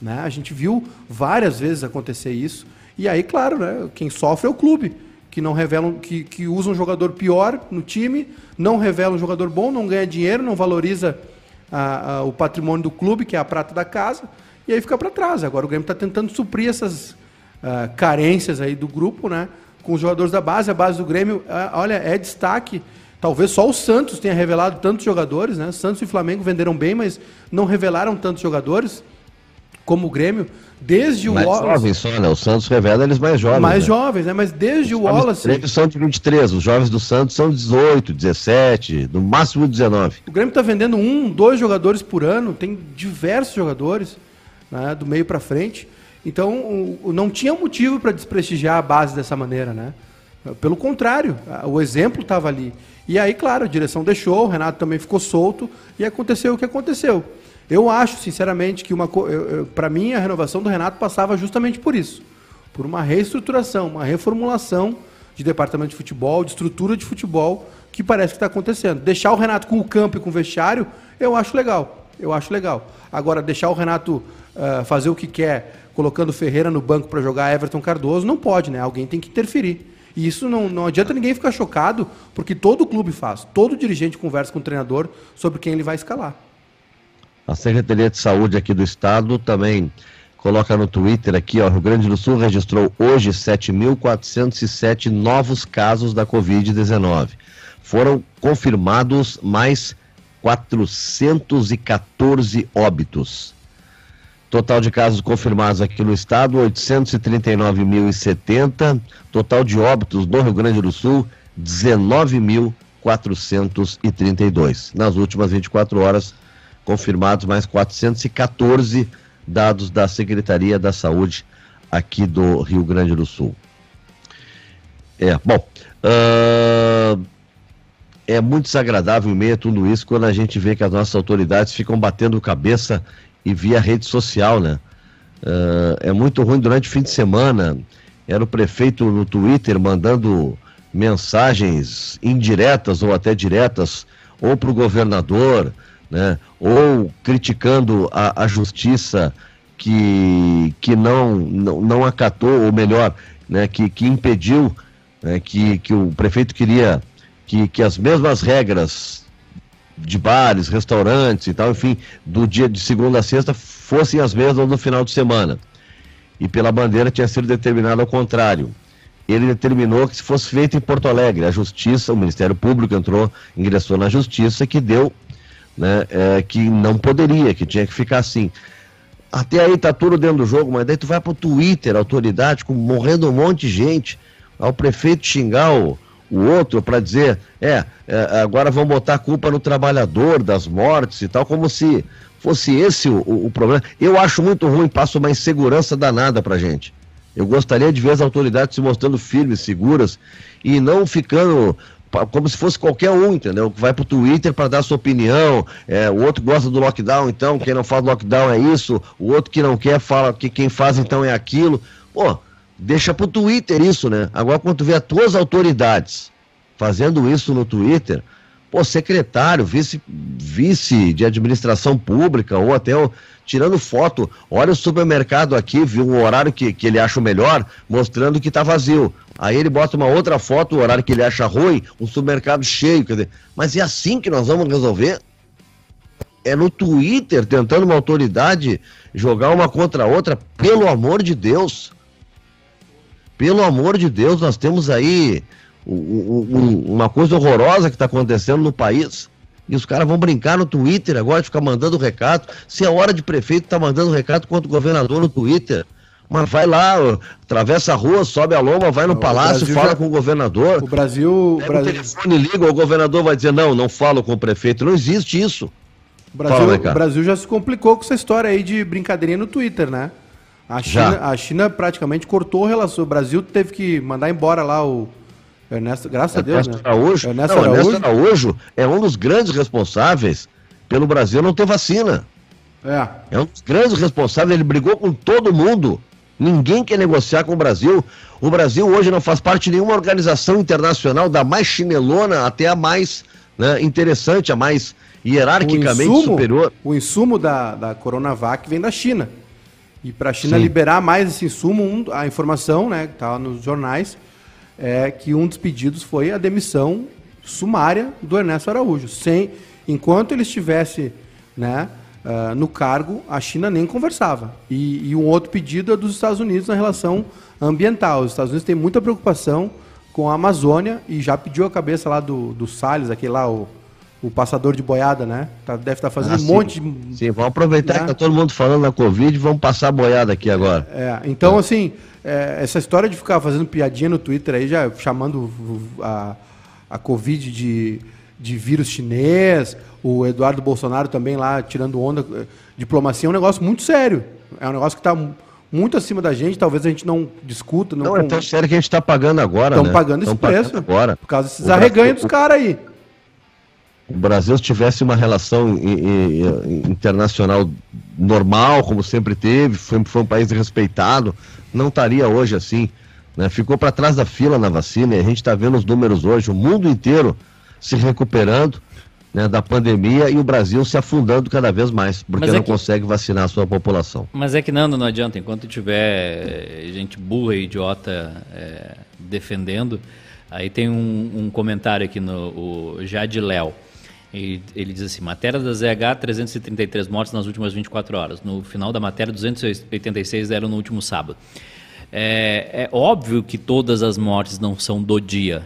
Né? A gente viu várias vezes acontecer isso. E aí, claro, né, quem sofre é o clube, que não revela, que, que usa um jogador pior no time, não revela um jogador bom, não ganha dinheiro, não valoriza a, a, o patrimônio do clube, que é a prata da casa, e aí fica para trás. Agora o Grêmio está tentando suprir essas uh, carências aí do grupo, né? Com os jogadores da base, a base do Grêmio, uh, olha, é destaque. Talvez só o Santos tenha revelado tantos jogadores, né? Santos e Flamengo venderam bem, mas não revelaram tantos jogadores como o Grêmio, desde o mais Wallace. Jovens só, né? O Santos revela eles mais jovens. Mais né? jovens, né? Mas desde os o Wallace. Eles são de 23, os jovens do Santos são 18, 17, no máximo 19. O Grêmio está vendendo um, dois jogadores por ano, tem diversos jogadores né, do meio para frente. Então, não tinha motivo para desprestigiar a base dessa maneira, né? Pelo contrário, o exemplo estava ali. E aí, claro, a direção deixou, o Renato também ficou solto e aconteceu o que aconteceu. Eu acho, sinceramente, que para mim a renovação do Renato passava justamente por isso. Por uma reestruturação, uma reformulação de departamento de futebol, de estrutura de futebol, que parece que está acontecendo. Deixar o Renato com o campo e com o vestiário, eu acho legal. Eu acho legal. Agora, deixar o Renato uh, fazer o que quer, colocando Ferreira no banco para jogar Everton Cardoso, não pode, né? Alguém tem que interferir. E isso não, não adianta ninguém ficar chocado, porque todo clube faz. Todo dirigente conversa com o treinador sobre quem ele vai escalar. A Secretaria de Saúde aqui do Estado também coloca no Twitter aqui, ó, Rio Grande do Sul registrou hoje 7.407 novos casos da Covid-19. Foram confirmados mais 414 óbitos. Total de casos confirmados aqui no estado, 839.070. Total de óbitos no Rio Grande do Sul, 19.432. Nas últimas 24 horas, confirmados mais 414 dados da Secretaria da Saúde aqui do Rio Grande do Sul. É, bom, uh, é muito desagradável em meio a tudo isso quando a gente vê que as nossas autoridades ficam batendo cabeça e via rede social, né? Uh, é muito ruim durante o fim de semana. Era o prefeito no Twitter mandando mensagens indiretas ou até diretas, ou para o governador, né? ou criticando a, a justiça que, que não, não, não acatou, ou melhor, né? que, que impediu né? que, que o prefeito queria que, que as mesmas regras de bares, restaurantes e tal, enfim, do dia de segunda a sexta fossem as mesmas no final de semana. E pela bandeira tinha sido determinado ao contrário. Ele determinou que se fosse feito em Porto Alegre, a Justiça, o Ministério Público entrou, ingressou na Justiça, que deu, né, é, que não poderia, que tinha que ficar assim. Até aí tá tudo dentro do jogo, mas daí tu vai pro Twitter, autoridade, com, morrendo um monte de gente, ao prefeito xingar o, o outro para dizer, é, é, agora vão botar a culpa no trabalhador das mortes e tal, como se fosse esse o, o, o problema. Eu acho muito ruim, passa uma insegurança danada pra gente. Eu gostaria de ver as autoridades se mostrando firmes, seguras e não ficando como se fosse qualquer um, entendeu? Que vai pro Twitter para dar sua opinião, é, o outro gosta do lockdown, então quem não faz lockdown é isso, o outro que não quer fala que quem faz então é aquilo. Pô, deixa pro Twitter isso, né? Agora quando tu vê as tuas autoridades fazendo isso no Twitter, pô, secretário, vice, vice de administração pública, ou até tirando foto, olha o supermercado aqui, viu um horário que, que ele acha melhor, mostrando que tá vazio. Aí ele bota uma outra foto, o horário que ele acha ruim, um supermercado cheio. Quer dizer, mas é assim que nós vamos resolver? É no Twitter, tentando uma autoridade jogar uma contra a outra, pelo amor de Deus. Pelo amor de Deus, nós temos aí uma coisa horrorosa que está acontecendo no país. E os caras vão brincar no Twitter agora de ficar mandando recado. Se é hora de prefeito tá mandando recado contra o governador no Twitter. Mas vai lá, atravessa a rua, sobe a loma, vai no palácio, fala já... com o governador. O Brasil. O, Brasil... telefone liga, o governador vai dizer: não, não falo com o prefeito. Não existe isso. O Brasil, fala, o Brasil já se complicou com essa história aí de brincadeirinha no Twitter, né? A China, a China praticamente cortou a relação. O Brasil teve que mandar embora lá o, Ernesto, graças Ernesto a Deus, né? Araújo, Ernesto, não, Araújo. Ernesto Araújo é um dos grandes responsáveis pelo Brasil não ter vacina. É. É um dos grandes responsáveis, ele brigou com todo mundo. Ninguém quer negociar com o Brasil. O Brasil hoje não faz parte de nenhuma organização internacional, da mais chinelona até a mais né, interessante, a mais hierarquicamente o insumo, superior. O insumo da, da Coronavac vem da China. E para a China Sim. liberar mais esse insumo, a informação, né, que está nos jornais, é que um dos pedidos foi a demissão sumária do Ernesto Araújo. Sem, enquanto ele estivesse né, uh, no cargo, a China nem conversava. E, e, um outro pedido é dos Estados Unidos na relação ambiental. Os Estados Unidos têm muita preocupação com a Amazônia e já pediu a cabeça lá do, do Salles, aquele lá, o, o passador de boiada, né? Tá, deve estar tá fazendo ah, um sim. monte de. Sim, vamos aproveitar né? que tá todo mundo falando da Covid e vamos passar a boiada aqui agora. É, então, é. assim, é, essa história de ficar fazendo piadinha no Twitter aí, já chamando a, a Covid de, de vírus chinês, o Eduardo Bolsonaro também lá tirando onda. Eh, diplomacia é um negócio muito sério. É um negócio que está muito acima da gente, talvez a gente não discuta. Não, não é tão sério que a gente está pagando agora. Estão né? pagando esse preço. Agora. Por causa desses arreganhos dos caras aí o Brasil tivesse uma relação internacional normal, como sempre teve, foi, foi um país respeitado, não estaria hoje assim. Né? Ficou para trás da fila na vacina e a gente está vendo os números hoje, o mundo inteiro se recuperando né, da pandemia e o Brasil se afundando cada vez mais, porque é não que... consegue vacinar a sua população. Mas é que, Nando, não adianta, enquanto tiver gente burra e idiota é, defendendo, aí tem um, um, comentário aqui no Jade Léo. E ele diz assim: matéria da ZH, 333 mortes nas últimas 24 horas. No final da matéria, 286 eram no último sábado. É, é óbvio que todas as mortes não são do dia,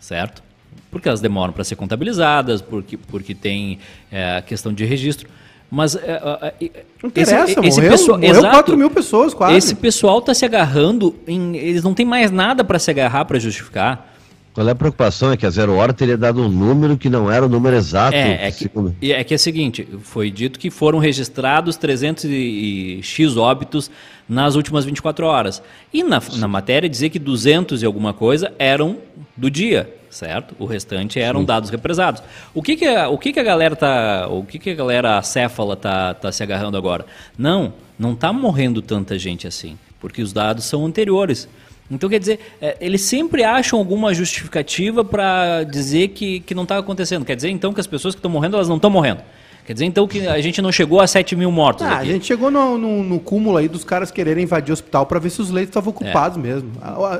certo? Porque elas demoram para ser contabilizadas, porque, porque tem é, a questão de registro. Mas é, é, é não interessa, esse, esse morreu, pessoal, morreu exato, 4 mil pessoas quase. Esse pessoal está se agarrando em. Eles não têm mais nada para se agarrar para justificar. Qual é a preocupação? É que a Zero Hora teria dado um número que não era o número exato. É, é, que, é que é o seguinte, foi dito que foram registrados 300 e, X óbitos nas últimas 24 horas. E na, na matéria dizia que 200 e alguma coisa eram do dia, certo? O restante eram Sim. dados represados. O que que a, o que que a galera tá, o que que a galera acéfala tá, tá se agarrando agora? Não, não tá morrendo tanta gente assim, porque os dados são anteriores. Então, quer dizer, é, eles sempre acham alguma justificativa para dizer que, que não está acontecendo. Quer dizer, então, que as pessoas que estão morrendo, elas não estão morrendo. Quer dizer, então, que a gente não chegou a 7 mil mortos. Ah, a gente chegou no, no, no, cúmulo aí dos caras quererem invadir o hospital para ver se os leitos estavam ocupados é. mesmo.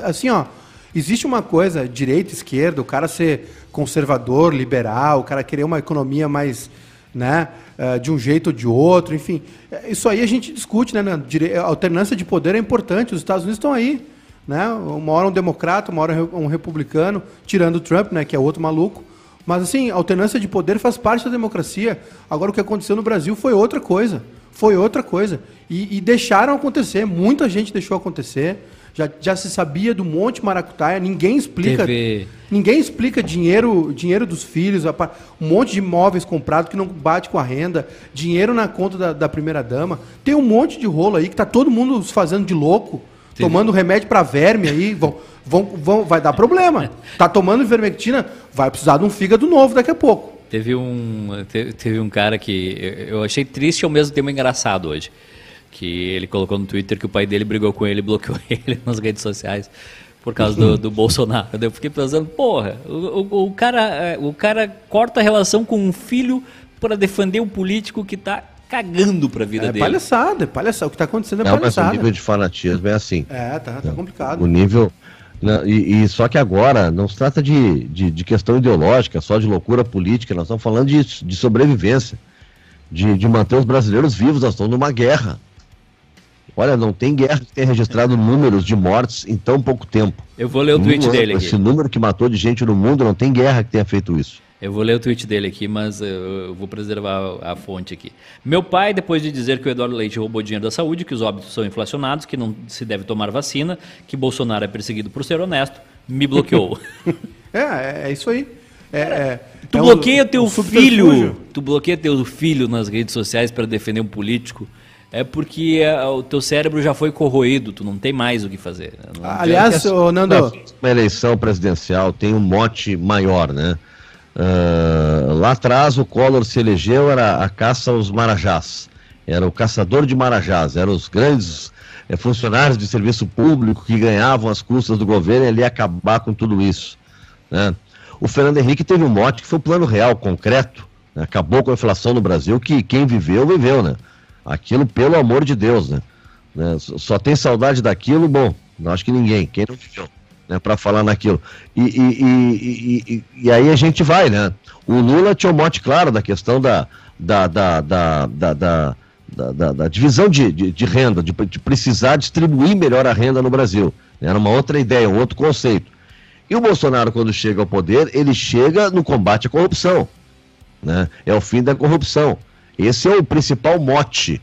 Assim, ó, Existe uma coisa, direita, esquerda, o cara ser conservador, liberal, o cara querer uma economia mais, né, uh, de um jeito ou de outro, enfim. É, isso aí a gente discute, né? A alternância de poder é importante, os Estados Unidos estão aí. Né? Uma hora um democrata, uma hora um republicano, tirando o Trump, né, que é outro maluco. Mas assim, alternância de poder faz parte da democracia. Agora o que aconteceu no Brasil foi outra coisa. Foi outra coisa. E, e deixaram acontecer, muita gente deixou acontecer. Já, já se sabia do monte maracutaia, ninguém explica. TV. Ninguém explica dinheiro, dinheiro dos filhos, um monte de imóveis comprados que não bate com a renda, dinheiro na conta da, da primeira dama. Tem um monte de rolo aí que tá todo mundo se fazendo de louco, Teve. tomando remédio para verme aí, vão, vão, vão, vai dar problema. Tá tomando ivermectina, vai precisar de um fígado novo daqui a pouco. Teve um, teve, teve um cara que eu achei triste e ao mesmo tempo engraçado hoje que ele colocou no Twitter que o pai dele brigou com ele e bloqueou ele nas redes sociais por causa do, do Bolsonaro. Eu fiquei pensando, porra, o, o, o, cara, é, o cara corta a relação com um filho para defender um político que está cagando para a vida é dele. É palhaçada, é palhaçada. O que está acontecendo é Não, palhaçada. Mas o nível de fanatismo é assim. É, tá, tá complicado. O nível... Né, e, e, só que agora não se trata de, de, de, questão ideológica, só de loucura política, nós estamos falando de, de sobrevivência, de, de manter os brasileiros vivos, nós estamos numa guerra. Olha, não tem guerra que tenha registrado números de mortes em tão pouco tempo. Eu vou ler o tweet dele aqui. Esse número que matou de gente no mundo, não tem guerra que tenha feito isso. Eu vou ler o tweet dele aqui, mas eu vou preservar a fonte aqui. Meu pai, depois de dizer que o Eduardo Leite roubou dinheiro da saúde, que os óbitos são inflacionados, que não se deve tomar vacina, que Bolsonaro é perseguido por ser honesto, me bloqueou. é, é, é isso aí. É, é, tu é bloqueia um, teu um filho, tu bloqueia teu filho nas redes sociais para defender um político é porque é, o teu cérebro já foi corroído, tu não tem mais o que fazer. Não Aliás, o Nando... Uma eleição presidencial tem um mote maior, né? Uh, lá atrás o Collor se elegeu, era a caça aos marajás, era o caçador de marajás, eram os grandes é, funcionários de serviço público que ganhavam as custas do governo e ele ia acabar com tudo isso. Né? O Fernando Henrique teve um mote que foi o plano real, concreto, né? acabou com a inflação no Brasil, que quem viveu, viveu, né? Aquilo, pelo amor de Deus, né? né? Só tem saudade daquilo, bom, não acho que ninguém, quem não viveu, né, para falar naquilo. E, e, e, e, aí a gente vai, né? O Lula tinha um mote claro da questão da, da, da, da, da, divisão de, de, renda, de, precisar distribuir melhor a renda no Brasil. Era uma outra ideia, um outro conceito. E o Bolsonaro, quando chega ao poder, ele chega no combate à corrupção. Né? É o fim da corrupção. Esse é o principal mote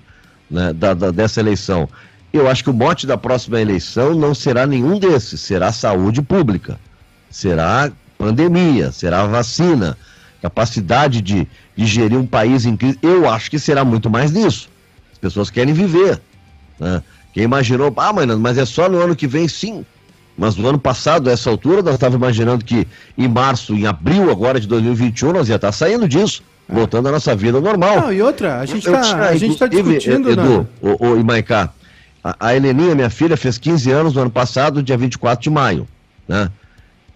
né, da, dessa eleição. Eu acho que o mote da próxima eleição não será nenhum desses, será saúde pública, será pandemia, será vacina, capacidade de, de gerir um país em crise. Eu acho que será muito mais nisso. As pessoas querem viver. Né? Quem imaginou, ah, mas é só no ano que vem, sim. Mas no ano passado, a essa altura, nós estávamos imaginando que em março, em abril agora de 2021, nós ia estar saindo disso voltando à nossa vida normal. Não, e outra, a gente está tá discutindo, Edu, né? o, o a, a Heleninha, minha filha, fez 15 anos no ano passado, dia 24 de maio, né?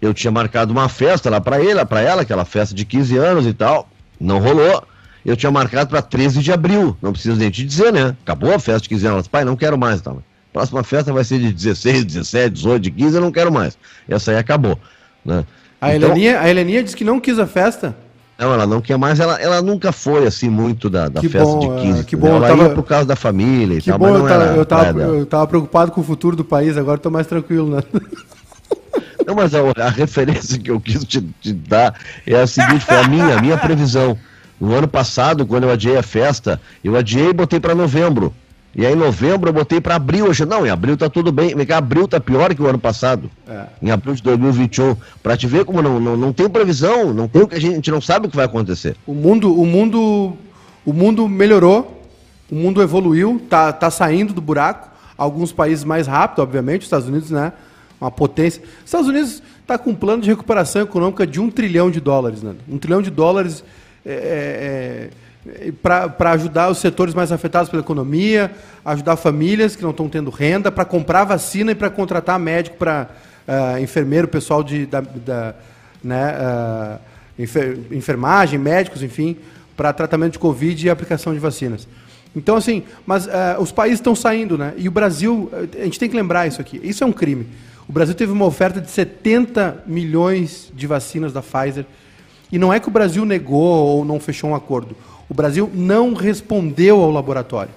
Eu tinha marcado uma festa lá para ela, para ela, aquela festa de 15 anos e tal, não rolou. Eu tinha marcado para 13 de abril, não preciso nem te dizer, né? Acabou a festa de 15 anos. Pai, não quero mais, tal. Próxima festa vai ser de 16, 17, 18, de 15, eu não quero mais. Essa aí acabou, né? A, então, Heleninha, a Heleninha disse que não quis a festa. Não, ela não quer mais, ela, ela nunca foi assim muito da, da festa bom, de 15. É, que bom, ela tava... ia por causa da família e que tal, bom, mas não eu tava, eu tava, eu tava preocupado com o futuro do país, agora estou mais tranquilo, né? Não, mas a, a, referência que eu quis te, te, dar é a seguinte, foi a minha, a minha previsão. No ano passado, quando eu adiei a festa, eu adiei e botei para novembro. E aí em novembro eu botei para abril. Eu não, em abril tá tudo bem. Abril tá pior que o ano passado. É. Em abril de 2021. Para te ver como não, não, não tem previsão, não tem o que a gente, a gente não sabe o que vai acontecer. O mundo, o mundo, o mundo melhorou, o mundo evoluiu, tá, tá saindo do buraco. Alguns países mais rápido, obviamente, os Estados Unidos, né? Uma potência. Os Estados Unidos está com um plano de recuperação econômica de um trilhão de dólares, né? Um trilhão de dólares é, é, é para ajudar os setores mais afetados pela economia, ajudar famílias que não estão tendo renda, para comprar vacina e para contratar médico para uh, eh, enfermeiro, pessoal de da, da né, uh, enfer, enfermagem, médicos, enfim, para tratamento de Covid e aplicação de vacinas. Então, assim, mas uh, os países estão saindo, né? E o Brasil, a gente tem que lembrar isso aqui. Isso é um crime. O Brasil teve uma oferta de 70 milhões de vacinas da Pfizer. E não é que o Brasil negou ou não fechou um acordo. O Brasil não respondeu ao laboratório.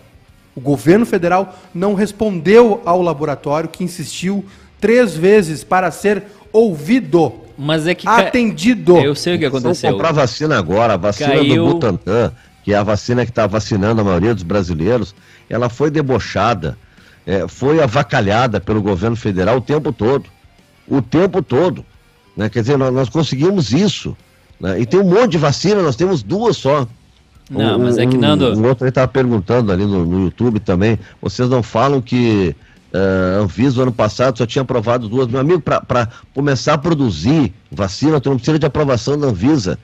O governo federal não respondeu ao laboratório que insistiu três vezes para ser ouvido. Mas é que. Atendido. Eu sei o que aconteceu. Vamos comprar vacina agora, a vacina Caiu... do Butantan, que é a vacina que está vacinando a maioria dos brasileiros, ela foi debochada, é, foi avacalhada pelo governo federal o tempo todo. O tempo todo. Né? Quer dizer, nós, nós conseguimos isso. Né? E tem um monte de vacina, nós temos duas só. Não, mas é que, Nando... O outro estava perguntando ali no, no, YouTube também, vocês não falam que uh, Anvisa, ano passado, só tinha aprovado duas. Meu amigo, para começar a produzir vacina, tu não precisa de aprovação da Anvisa.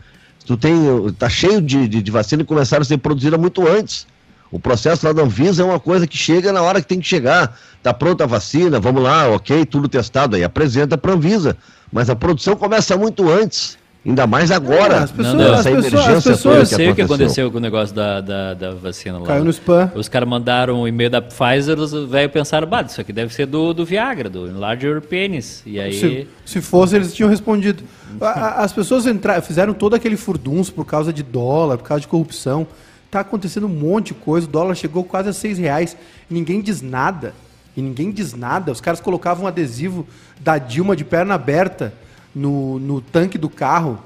Tu tem, tá cheio de, de, de vacina que começaram a ser produzida muito antes. O processo lá da Anvisa é uma coisa que chega na hora que tem que chegar. Tá pronta a vacina, vamos lá, ok, tudo testado aí, apresenta para a Anvisa. Mas a produção começa muito antes. Ainda mais agora. É, as pessoas, não, não. As pessoas, as pessoas eu sei o que aconteceu com o negócio da, da, da vacina lá. Caiu no spam. Os caras mandaram um e-mail da Pfizer, os velhos pensaram, bah, isso aqui deve ser do, do Viagra, do Larger Penis. E aí... Se, se fosse, eles tinham respondido. As pessoas entraram, fizeram todo aquele furdunço por causa de dólar, por causa de corrupção. Tá acontecendo um monte de coisa, o dólar chegou quase a seis reais. Ninguém diz nada. E ninguém diz nada. Os caras colocavam um adesivo da Dilma de perna aberta no, no tanque do carro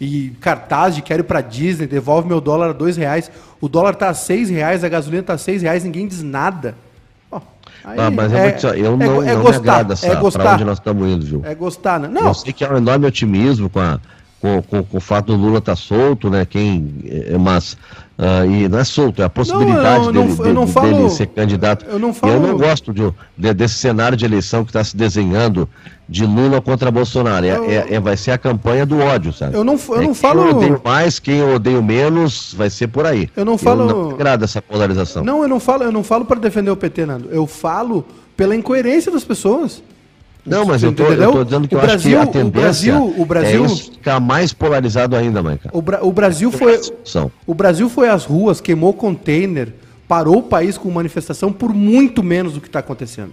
e cartaz de quero ir para Disney, devolve meu dólar a dois reais. O dólar tá a seis reais, a gasolina tá a seis reais, ninguém diz nada. Oh, ah, mas é, eu, eu não, é, é não gostar, me agrada essa, é gostar, onde nós estamos indo, viu? É gostar, né? Não. Eu sei que é um enorme otimismo com, a, com, com, com o fato do Lula estar tá solto, né? Quem, é, mas Uh, e não é solto, é a possibilidade não, dele, dele, falo, dele, ser candidato. Eu não, falo... eu não gosto de, de, desse cenário de eleição que está se desenhando de Lula contra Bolsonaro. É, eu... é, é, vai ser a campanha do ódio, sabe? Eu não, eu é não falo. Quem eu odeio mais, quem eu odeio menos, vai ser por aí. Eu não falo. Eu não agrada essa polarização. Não, eu não falo, eu não falo para defender o PT, Nando. Eu falo pela incoerência das pessoas. Não, mas eu tô, eu tô, dizendo que o eu Brasil, acho que a tendência o Brasil, o Brasil, é ficar mais polarizado ainda, Maica. O, Bra o Brasil foi o Brasil foi às ruas, queimou container, parou o país com manifestação por muito menos do que está acontecendo.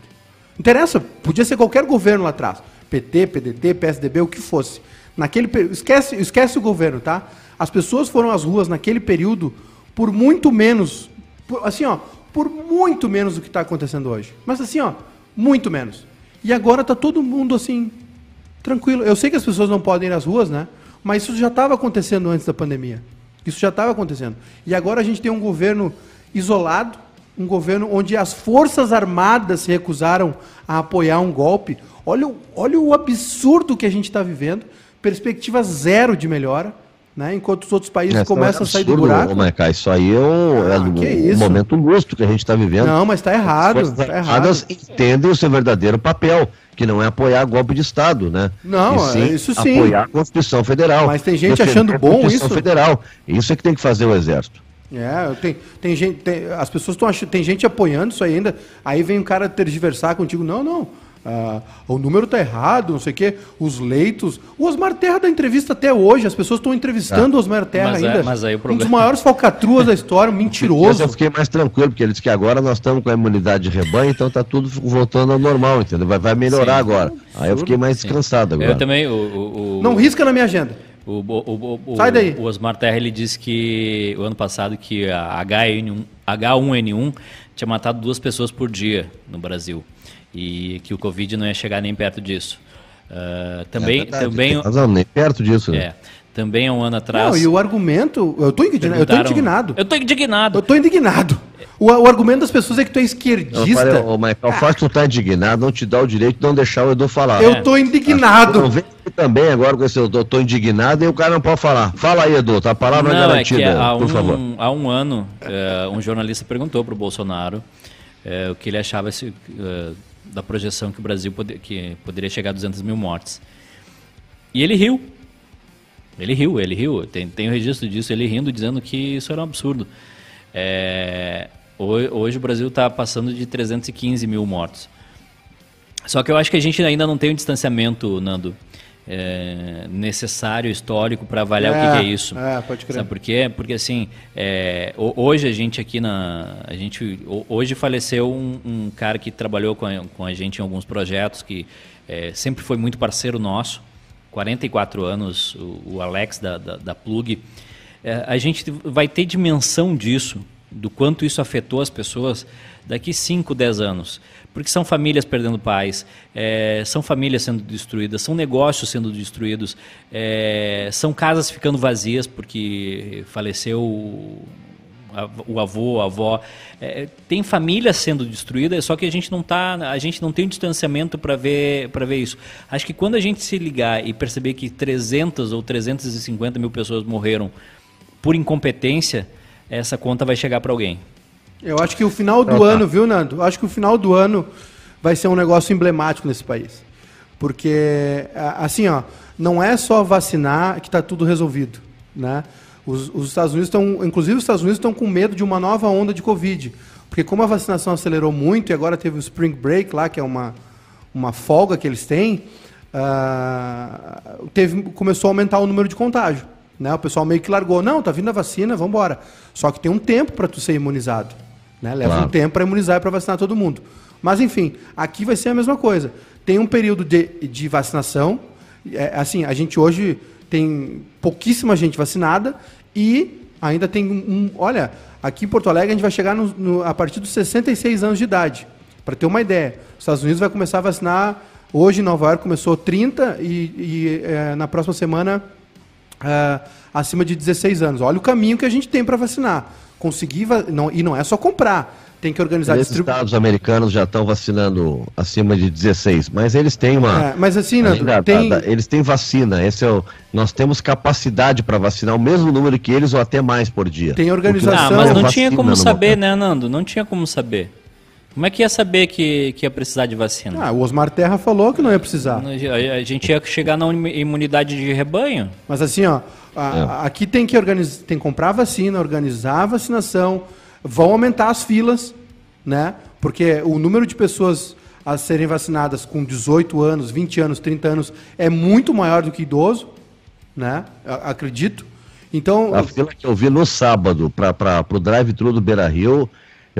Interessa, podia ser qualquer governo lá atrás, PT, PDT, PSDB, o que fosse. Naquele esquece, esquece o governo, tá? As pessoas foram às ruas naquele período por muito menos, por, assim, ó, por muito menos do que está acontecendo hoje. Mas assim, ó, muito menos. E agora está todo mundo assim, tranquilo. Eu sei que as pessoas não podem ir às ruas, né? Mas isso já estava acontecendo antes da pandemia. Isso já estava acontecendo. E agora a gente tem um governo isolado, um governo onde as forças armadas se recusaram a apoiar um golpe. Olha, olha o absurdo que a gente está vivendo. Perspectiva zero de melhora. Né? Enquanto os outros países começam é a sair do buraco. Mas, isso aí é um, ah, é um momento lustro que a gente está vivendo. Não, mas está errado. As tá errado. entendem o seu verdadeiro papel, que não é apoiar golpe de Estado, né? Não, sim, é isso sim. Apoiar a Constituição Federal. Mas tem gente achando bom isso. Federal. Isso é que tem que fazer o Exército. É, tem, tem gente, tem, as pessoas estão achando, tem gente apoiando isso ainda, aí vem um cara tergiversar contigo, não, não, ah, o número está errado, não sei o quê, os leitos. O Osmar Terra da entrevista até hoje, as pessoas estão entrevistando ah, o Osmar Terra mas é, ainda. É, mas aí o problema... Um dos maiores falcatruas da história, um mentiroso. Mas eu fiquei mais tranquilo, porque ele disse que agora nós estamos com a imunidade de rebanho, então está tudo voltando ao normal, entendeu? Vai, vai melhorar Sim, agora. Aí eu fiquei mais descansado agora. Eu também. O, o, o... Não risca na minha agenda. O, o, o, Sai daí. O Osmar Terra ele disse que o ano passado que a H1N1, H1N1 tinha matado duas pessoas por dia no Brasil e que o Covid não ia chegar nem perto disso. Uh, também, é também, razão, nem perto disso. Né? É. Também há um ano atrás. Não, e o argumento. Eu estou indignado. Eu estou indignado. Eu estou indignado. Eu estou indignado. O, o, argumento das pessoas é que tu é esquerdista. Ô, Michael, o fato de tu tá indignado não te dá o direito de não deixar o Edu falar. Eu estou indignado. Não vem também agora com esse eu estou indignado e o cara não pode falar. Fala aí, Edu, tá a palavra não, garantida, é que há por um, favor. Há um ano, uh, um jornalista perguntou para o Bolsonaro uh, o que ele achava se, uh, da projeção que o Brasil que poderia chegar a 200 mil mortes. E ele riu. Ele riu, ele riu. Tem, tem o registro disso, ele rindo, dizendo que isso era um absurdo. É, hoje o Brasil está passando de 315 mil mortos. Só que eu acho que a gente ainda não tem um distanciamento, Nando, é, necessário, histórico, para avaliar o que, que, é isso. É, pode crer. Sabe por quê? Porque assim, é, hoje a gente aqui na. A gente, hoje faleceu um, um cara que trabalhou com a, com a, gente em alguns projetos, que é, sempre foi muito parceiro nosso, 44 anos, o, o Alex da, da, da Plug. É, a gente vai ter dimensão disso, do quanto isso afetou as pessoas daqui 5, 10 anos. Porque são famílias perdendo pais, é, são famílias sendo destruídas, são negócios sendo destruídos, é, são casas ficando vazias porque faleceu o avô, a avó. É, tem famílias sendo destruídas, só que a gente não tá, a gente não tem um distanciamento para ver para ver isso. Acho que quando a gente se ligar e perceber que 300 ou 350 mil pessoas morreram por incompetência, essa conta vai chegar para alguém. Eu acho que o final do ano, viu, Nando? Eu acho que o final do ano vai ser um negócio emblemático nesse país. Porque, assim, ó, não é só vacinar que está tudo resolvido, né? Os, os, Estados Unidos estão, inclusive os Estados Unidos estão com medo de uma nova onda de Covid. Porque como a vacinação acelerou muito e agora teve o Spring Break lá, que é uma, uma folga que eles têm, uh, teve, começou a aumentar o número de contágio. Né? O pessoal meio que largou, não, tá vindo a vacina, vamos embora. Só que tem um tempo para tu ser imunizado. Né? Leva claro. um tempo para imunizar e para vacinar todo mundo. Mas, enfim, aqui vai ser a mesma coisa. Tem um período de, de vacinação. É, assim, a gente hoje tem pouquíssima gente vacinada e ainda tem um. Olha, aqui em Porto Alegre a gente vai chegar no, no, a partir dos 66 anos de idade. Para ter uma ideia, os Estados Unidos vai começar a vacinar. Hoje em Nova York começou 30 e, e é, na próxima semana é, acima de 16 anos. Olha o caminho que a gente tem para vacinar conseguir não, e não é só comprar. Tem que organizar Os distribu... estados americanos já estão vacinando acima de 16, mas eles têm uma. É, mas assim, Nando, ainda, tem... eles têm vacina. Esse é o, nós temos capacidade para vacinar o mesmo número que eles ou até mais por dia. Tem organização. Ah, mas não tinha como saber, né, Nando? Não tinha como saber. Como é que ia saber que, que ia precisar de vacina? Ah, o Osmar Terra falou que não ia precisar. A gente ia chegar na imunidade de rebanho. Mas assim, ó, a, é. aqui tem que, organizar, tem que comprar vacina, organizar a vacinação, vão aumentar as filas, né? Porque o número de pessoas a serem vacinadas com 18 anos, 20 anos, 30 anos é muito maior do que idoso, né? acredito. Então, a fila que eu vi no sábado para o drive-thru do Beira Rio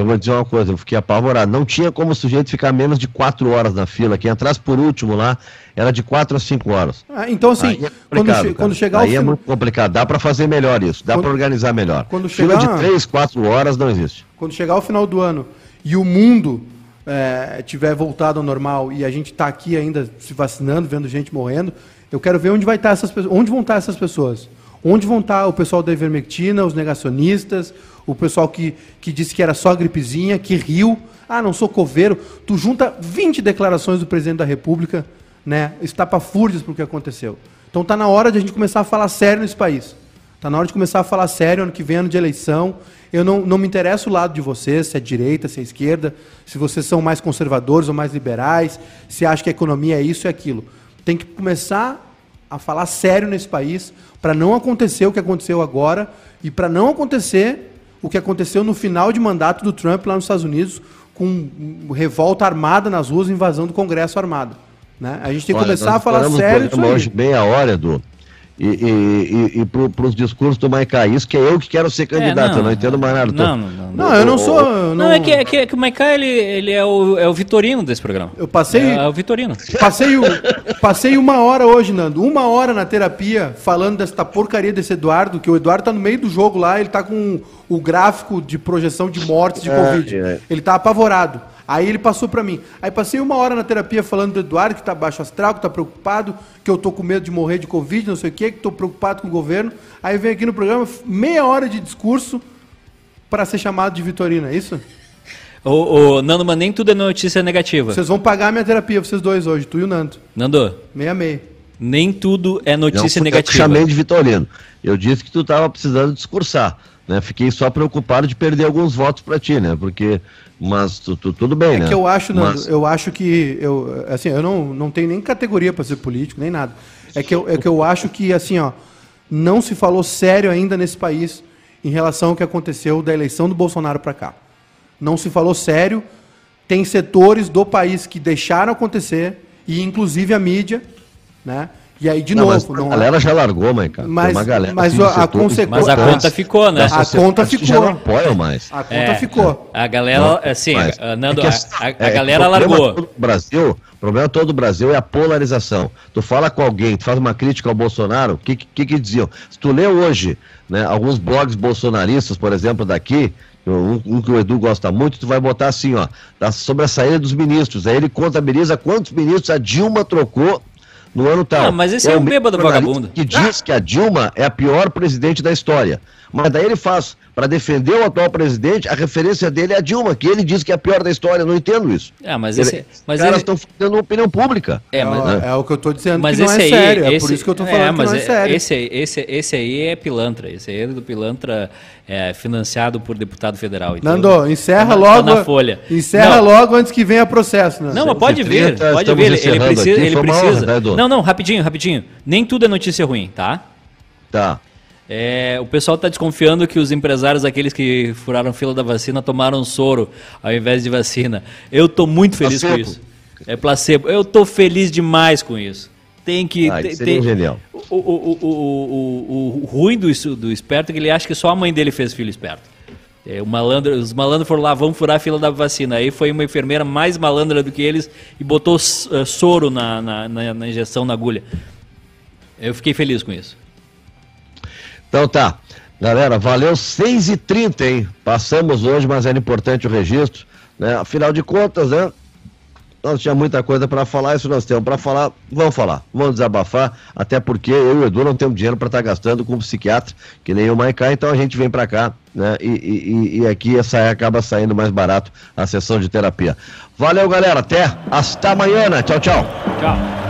eu vou dizer uma coisa, eu fiquei apavorado. Não tinha como o sujeito ficar menos de quatro horas na fila. Quem entrasse por último lá era de quatro a cinco horas. Ah, então, assim, é quando, che quando, chegar Aí é muito complicado. Dá para fazer melhor isso, dá para organizar melhor. Quando chegar... Fila de três, quatro horas não existe. Quando chegar o final do ano e o mundo é, tiver voltado ao normal e a gente está aqui ainda se vacinando, vendo gente morrendo, eu quero ver onde vai estar tá essas pessoas. Onde vão estar tá essas pessoas? Onde vão estar tá o pessoal da ivermectina, os negacionistas, o pessoal que, que disse que era só gripezinha, que riu. Ah, não sou coveiro. Tu junta 20 declarações do presidente da República, né? Estapafúrdias para o que aconteceu. Então está na hora de a gente começar a falar sério nesse país. Está na hora de começar a falar sério ano que vem, ano de eleição. Eu não, não me interessa o lado de vocês, se é direita, se é esquerda, se vocês são mais conservadores ou mais liberais, se acham que a economia é isso e aquilo. Tem que começar a falar sério nesse país para não acontecer o que aconteceu agora e para não acontecer o que aconteceu no final de mandato do Trump lá nos Estados Unidos, com revolta armada nas ruas, invasão do Congresso armado. Né? A gente tem que Olha, começar a falar sério hoje bem a hora, Edu. E, e, e, e para os discursos do Maiká, isso que é eu que quero ser candidato, é, não, eu não entendo mais nada. Não, não, não, não, eu não sou. Não, não é, que, é, que, é que o Maiká ele, ele é, o, é o Vitorino desse programa. Eu passei. É, é o Vitorino. Passei, passei uma hora hoje, Nando, uma hora na terapia falando dessa porcaria desse Eduardo, que o Eduardo tá no meio do jogo lá, ele tá com o gráfico de projeção de mortes de é, Covid. É. Ele tá apavorado. Aí ele passou para mim. Aí passei uma hora na terapia falando do Eduardo, que está baixo astral, que está preocupado, que eu estou com medo de morrer de Covid, não sei o quê, que estou preocupado com o governo. Aí vem aqui no programa, meia hora de discurso para ser chamado de Vitorino, é isso? Ô, ô, Nando, mas nem tudo é notícia negativa. Vocês vão pagar minha terapia, vocês dois hoje, tu e o Nando. Nando. Meia meia. Nem tudo é notícia não, negativa. Eu chamei de Vitorino. Eu disse que tu estava precisando discursar. Né? Fiquei só preocupado de perder alguns votos para ti, né? Porque mas tu, tu, tudo bem, é né? que eu acho, Nando, mas... eu acho que eu assim, eu não, não tenho nem categoria para ser político, nem nada. É que, eu, é que eu acho que assim, ó, não se falou sério ainda nesse país em relação ao que aconteceu da eleição do Bolsonaro para cá. Não se falou sério. Tem setores do país que deixaram acontecer e inclusive a mídia, né? E aí, de Não, novo, mas não a galera já largou, mãe, cara. Mas- uma galera mas assim, a- a consequência- Mas a conta ficou, né? A conta ficou. Já não apoiam mais. A conta É, ficou. A galera, assim, Mas a- Nando, é que a, assim, a- a é, galera largou. Brasil, o problema todo do Brasil é a polarização. Tu fala com alguém, tu faz uma crítica ao Bolsonaro, o que, que que diziam? Se tu lê hoje, né, alguns blogs bolsonaristas, por exemplo, daqui, um, um que o Edu gosta muito, tu vai botar assim, ó, da- sobre a saída dos ministros. Aí ele contabiliza quantos ministros a Dilma trocou no ano tal. Ah, mas esse é o um bêbado vagabundo. Que diz que a Dilma é a pior presidente da história. Mas daí ele faz, para defender o atual presidente, a referência dele é a Dilma, que ele diz que é a pior da história. Eu não entendo isso. Ah, mas Ele- esse, mas Os caras ele, estão fazendo opinião pública. é, mas, é, é o que eu tô dizendo mas que não esse é aí, sério. É esse, por isso que eu tô falando que mas não é sério. Esse, aí- esse, esse aí é pilantra. Esse aí é do pilantra é, financiado por deputado federal. Então, Nando, encerra tá logo. tá na folha. Encerra Não. logo antes que venha processo, né? Não, mas pode vir, 30, pode vir. Ele, ele precisa. aqui, Ele precisa. honra, tá, Edu? não, não, rapidinho, rapidinho. Nem tudo é notícia ruim, tá? Tá. É, o pessoal está desconfiando que os empresários, aqueles que furaram fila da vacina, tomaram soro ao invés de vacina. Eu tô muito feliz com Placebo. isso. É placebo. Eu tô feliz demais com isso. Tem que. Ah, tem- tem- genial. O, o, o, o, o, o ruim do, do esperto é que ele acha que só a mãe dele fez filho esperto. É, o malandro, os malandros foram lá, vamos furar a fila da vacina. Aí foi uma enfermeira mais malandra do que eles e botou eh, soro na, na, na- na injeção, na agulha. Eu fiquei feliz com isso. Então tá. Galera, valeu 6h30, hein? Passamos hoje, mas era importante o registro. Né? Afinal de contas, né? Nós tinha muita coisa para falar, isso nós temos para falar, vamos falar, vamos desabafar, até porque eu e o Edu não temos dinheiro para estar gastando com um psiquiatra, que nem o Maicá, então a gente vem para cá, né? E, e- e aqui essa acaba saindo mais barato a sessão de terapia. Valeu, galera, até hasta amanhã, né? tchau, tchau. Tchau.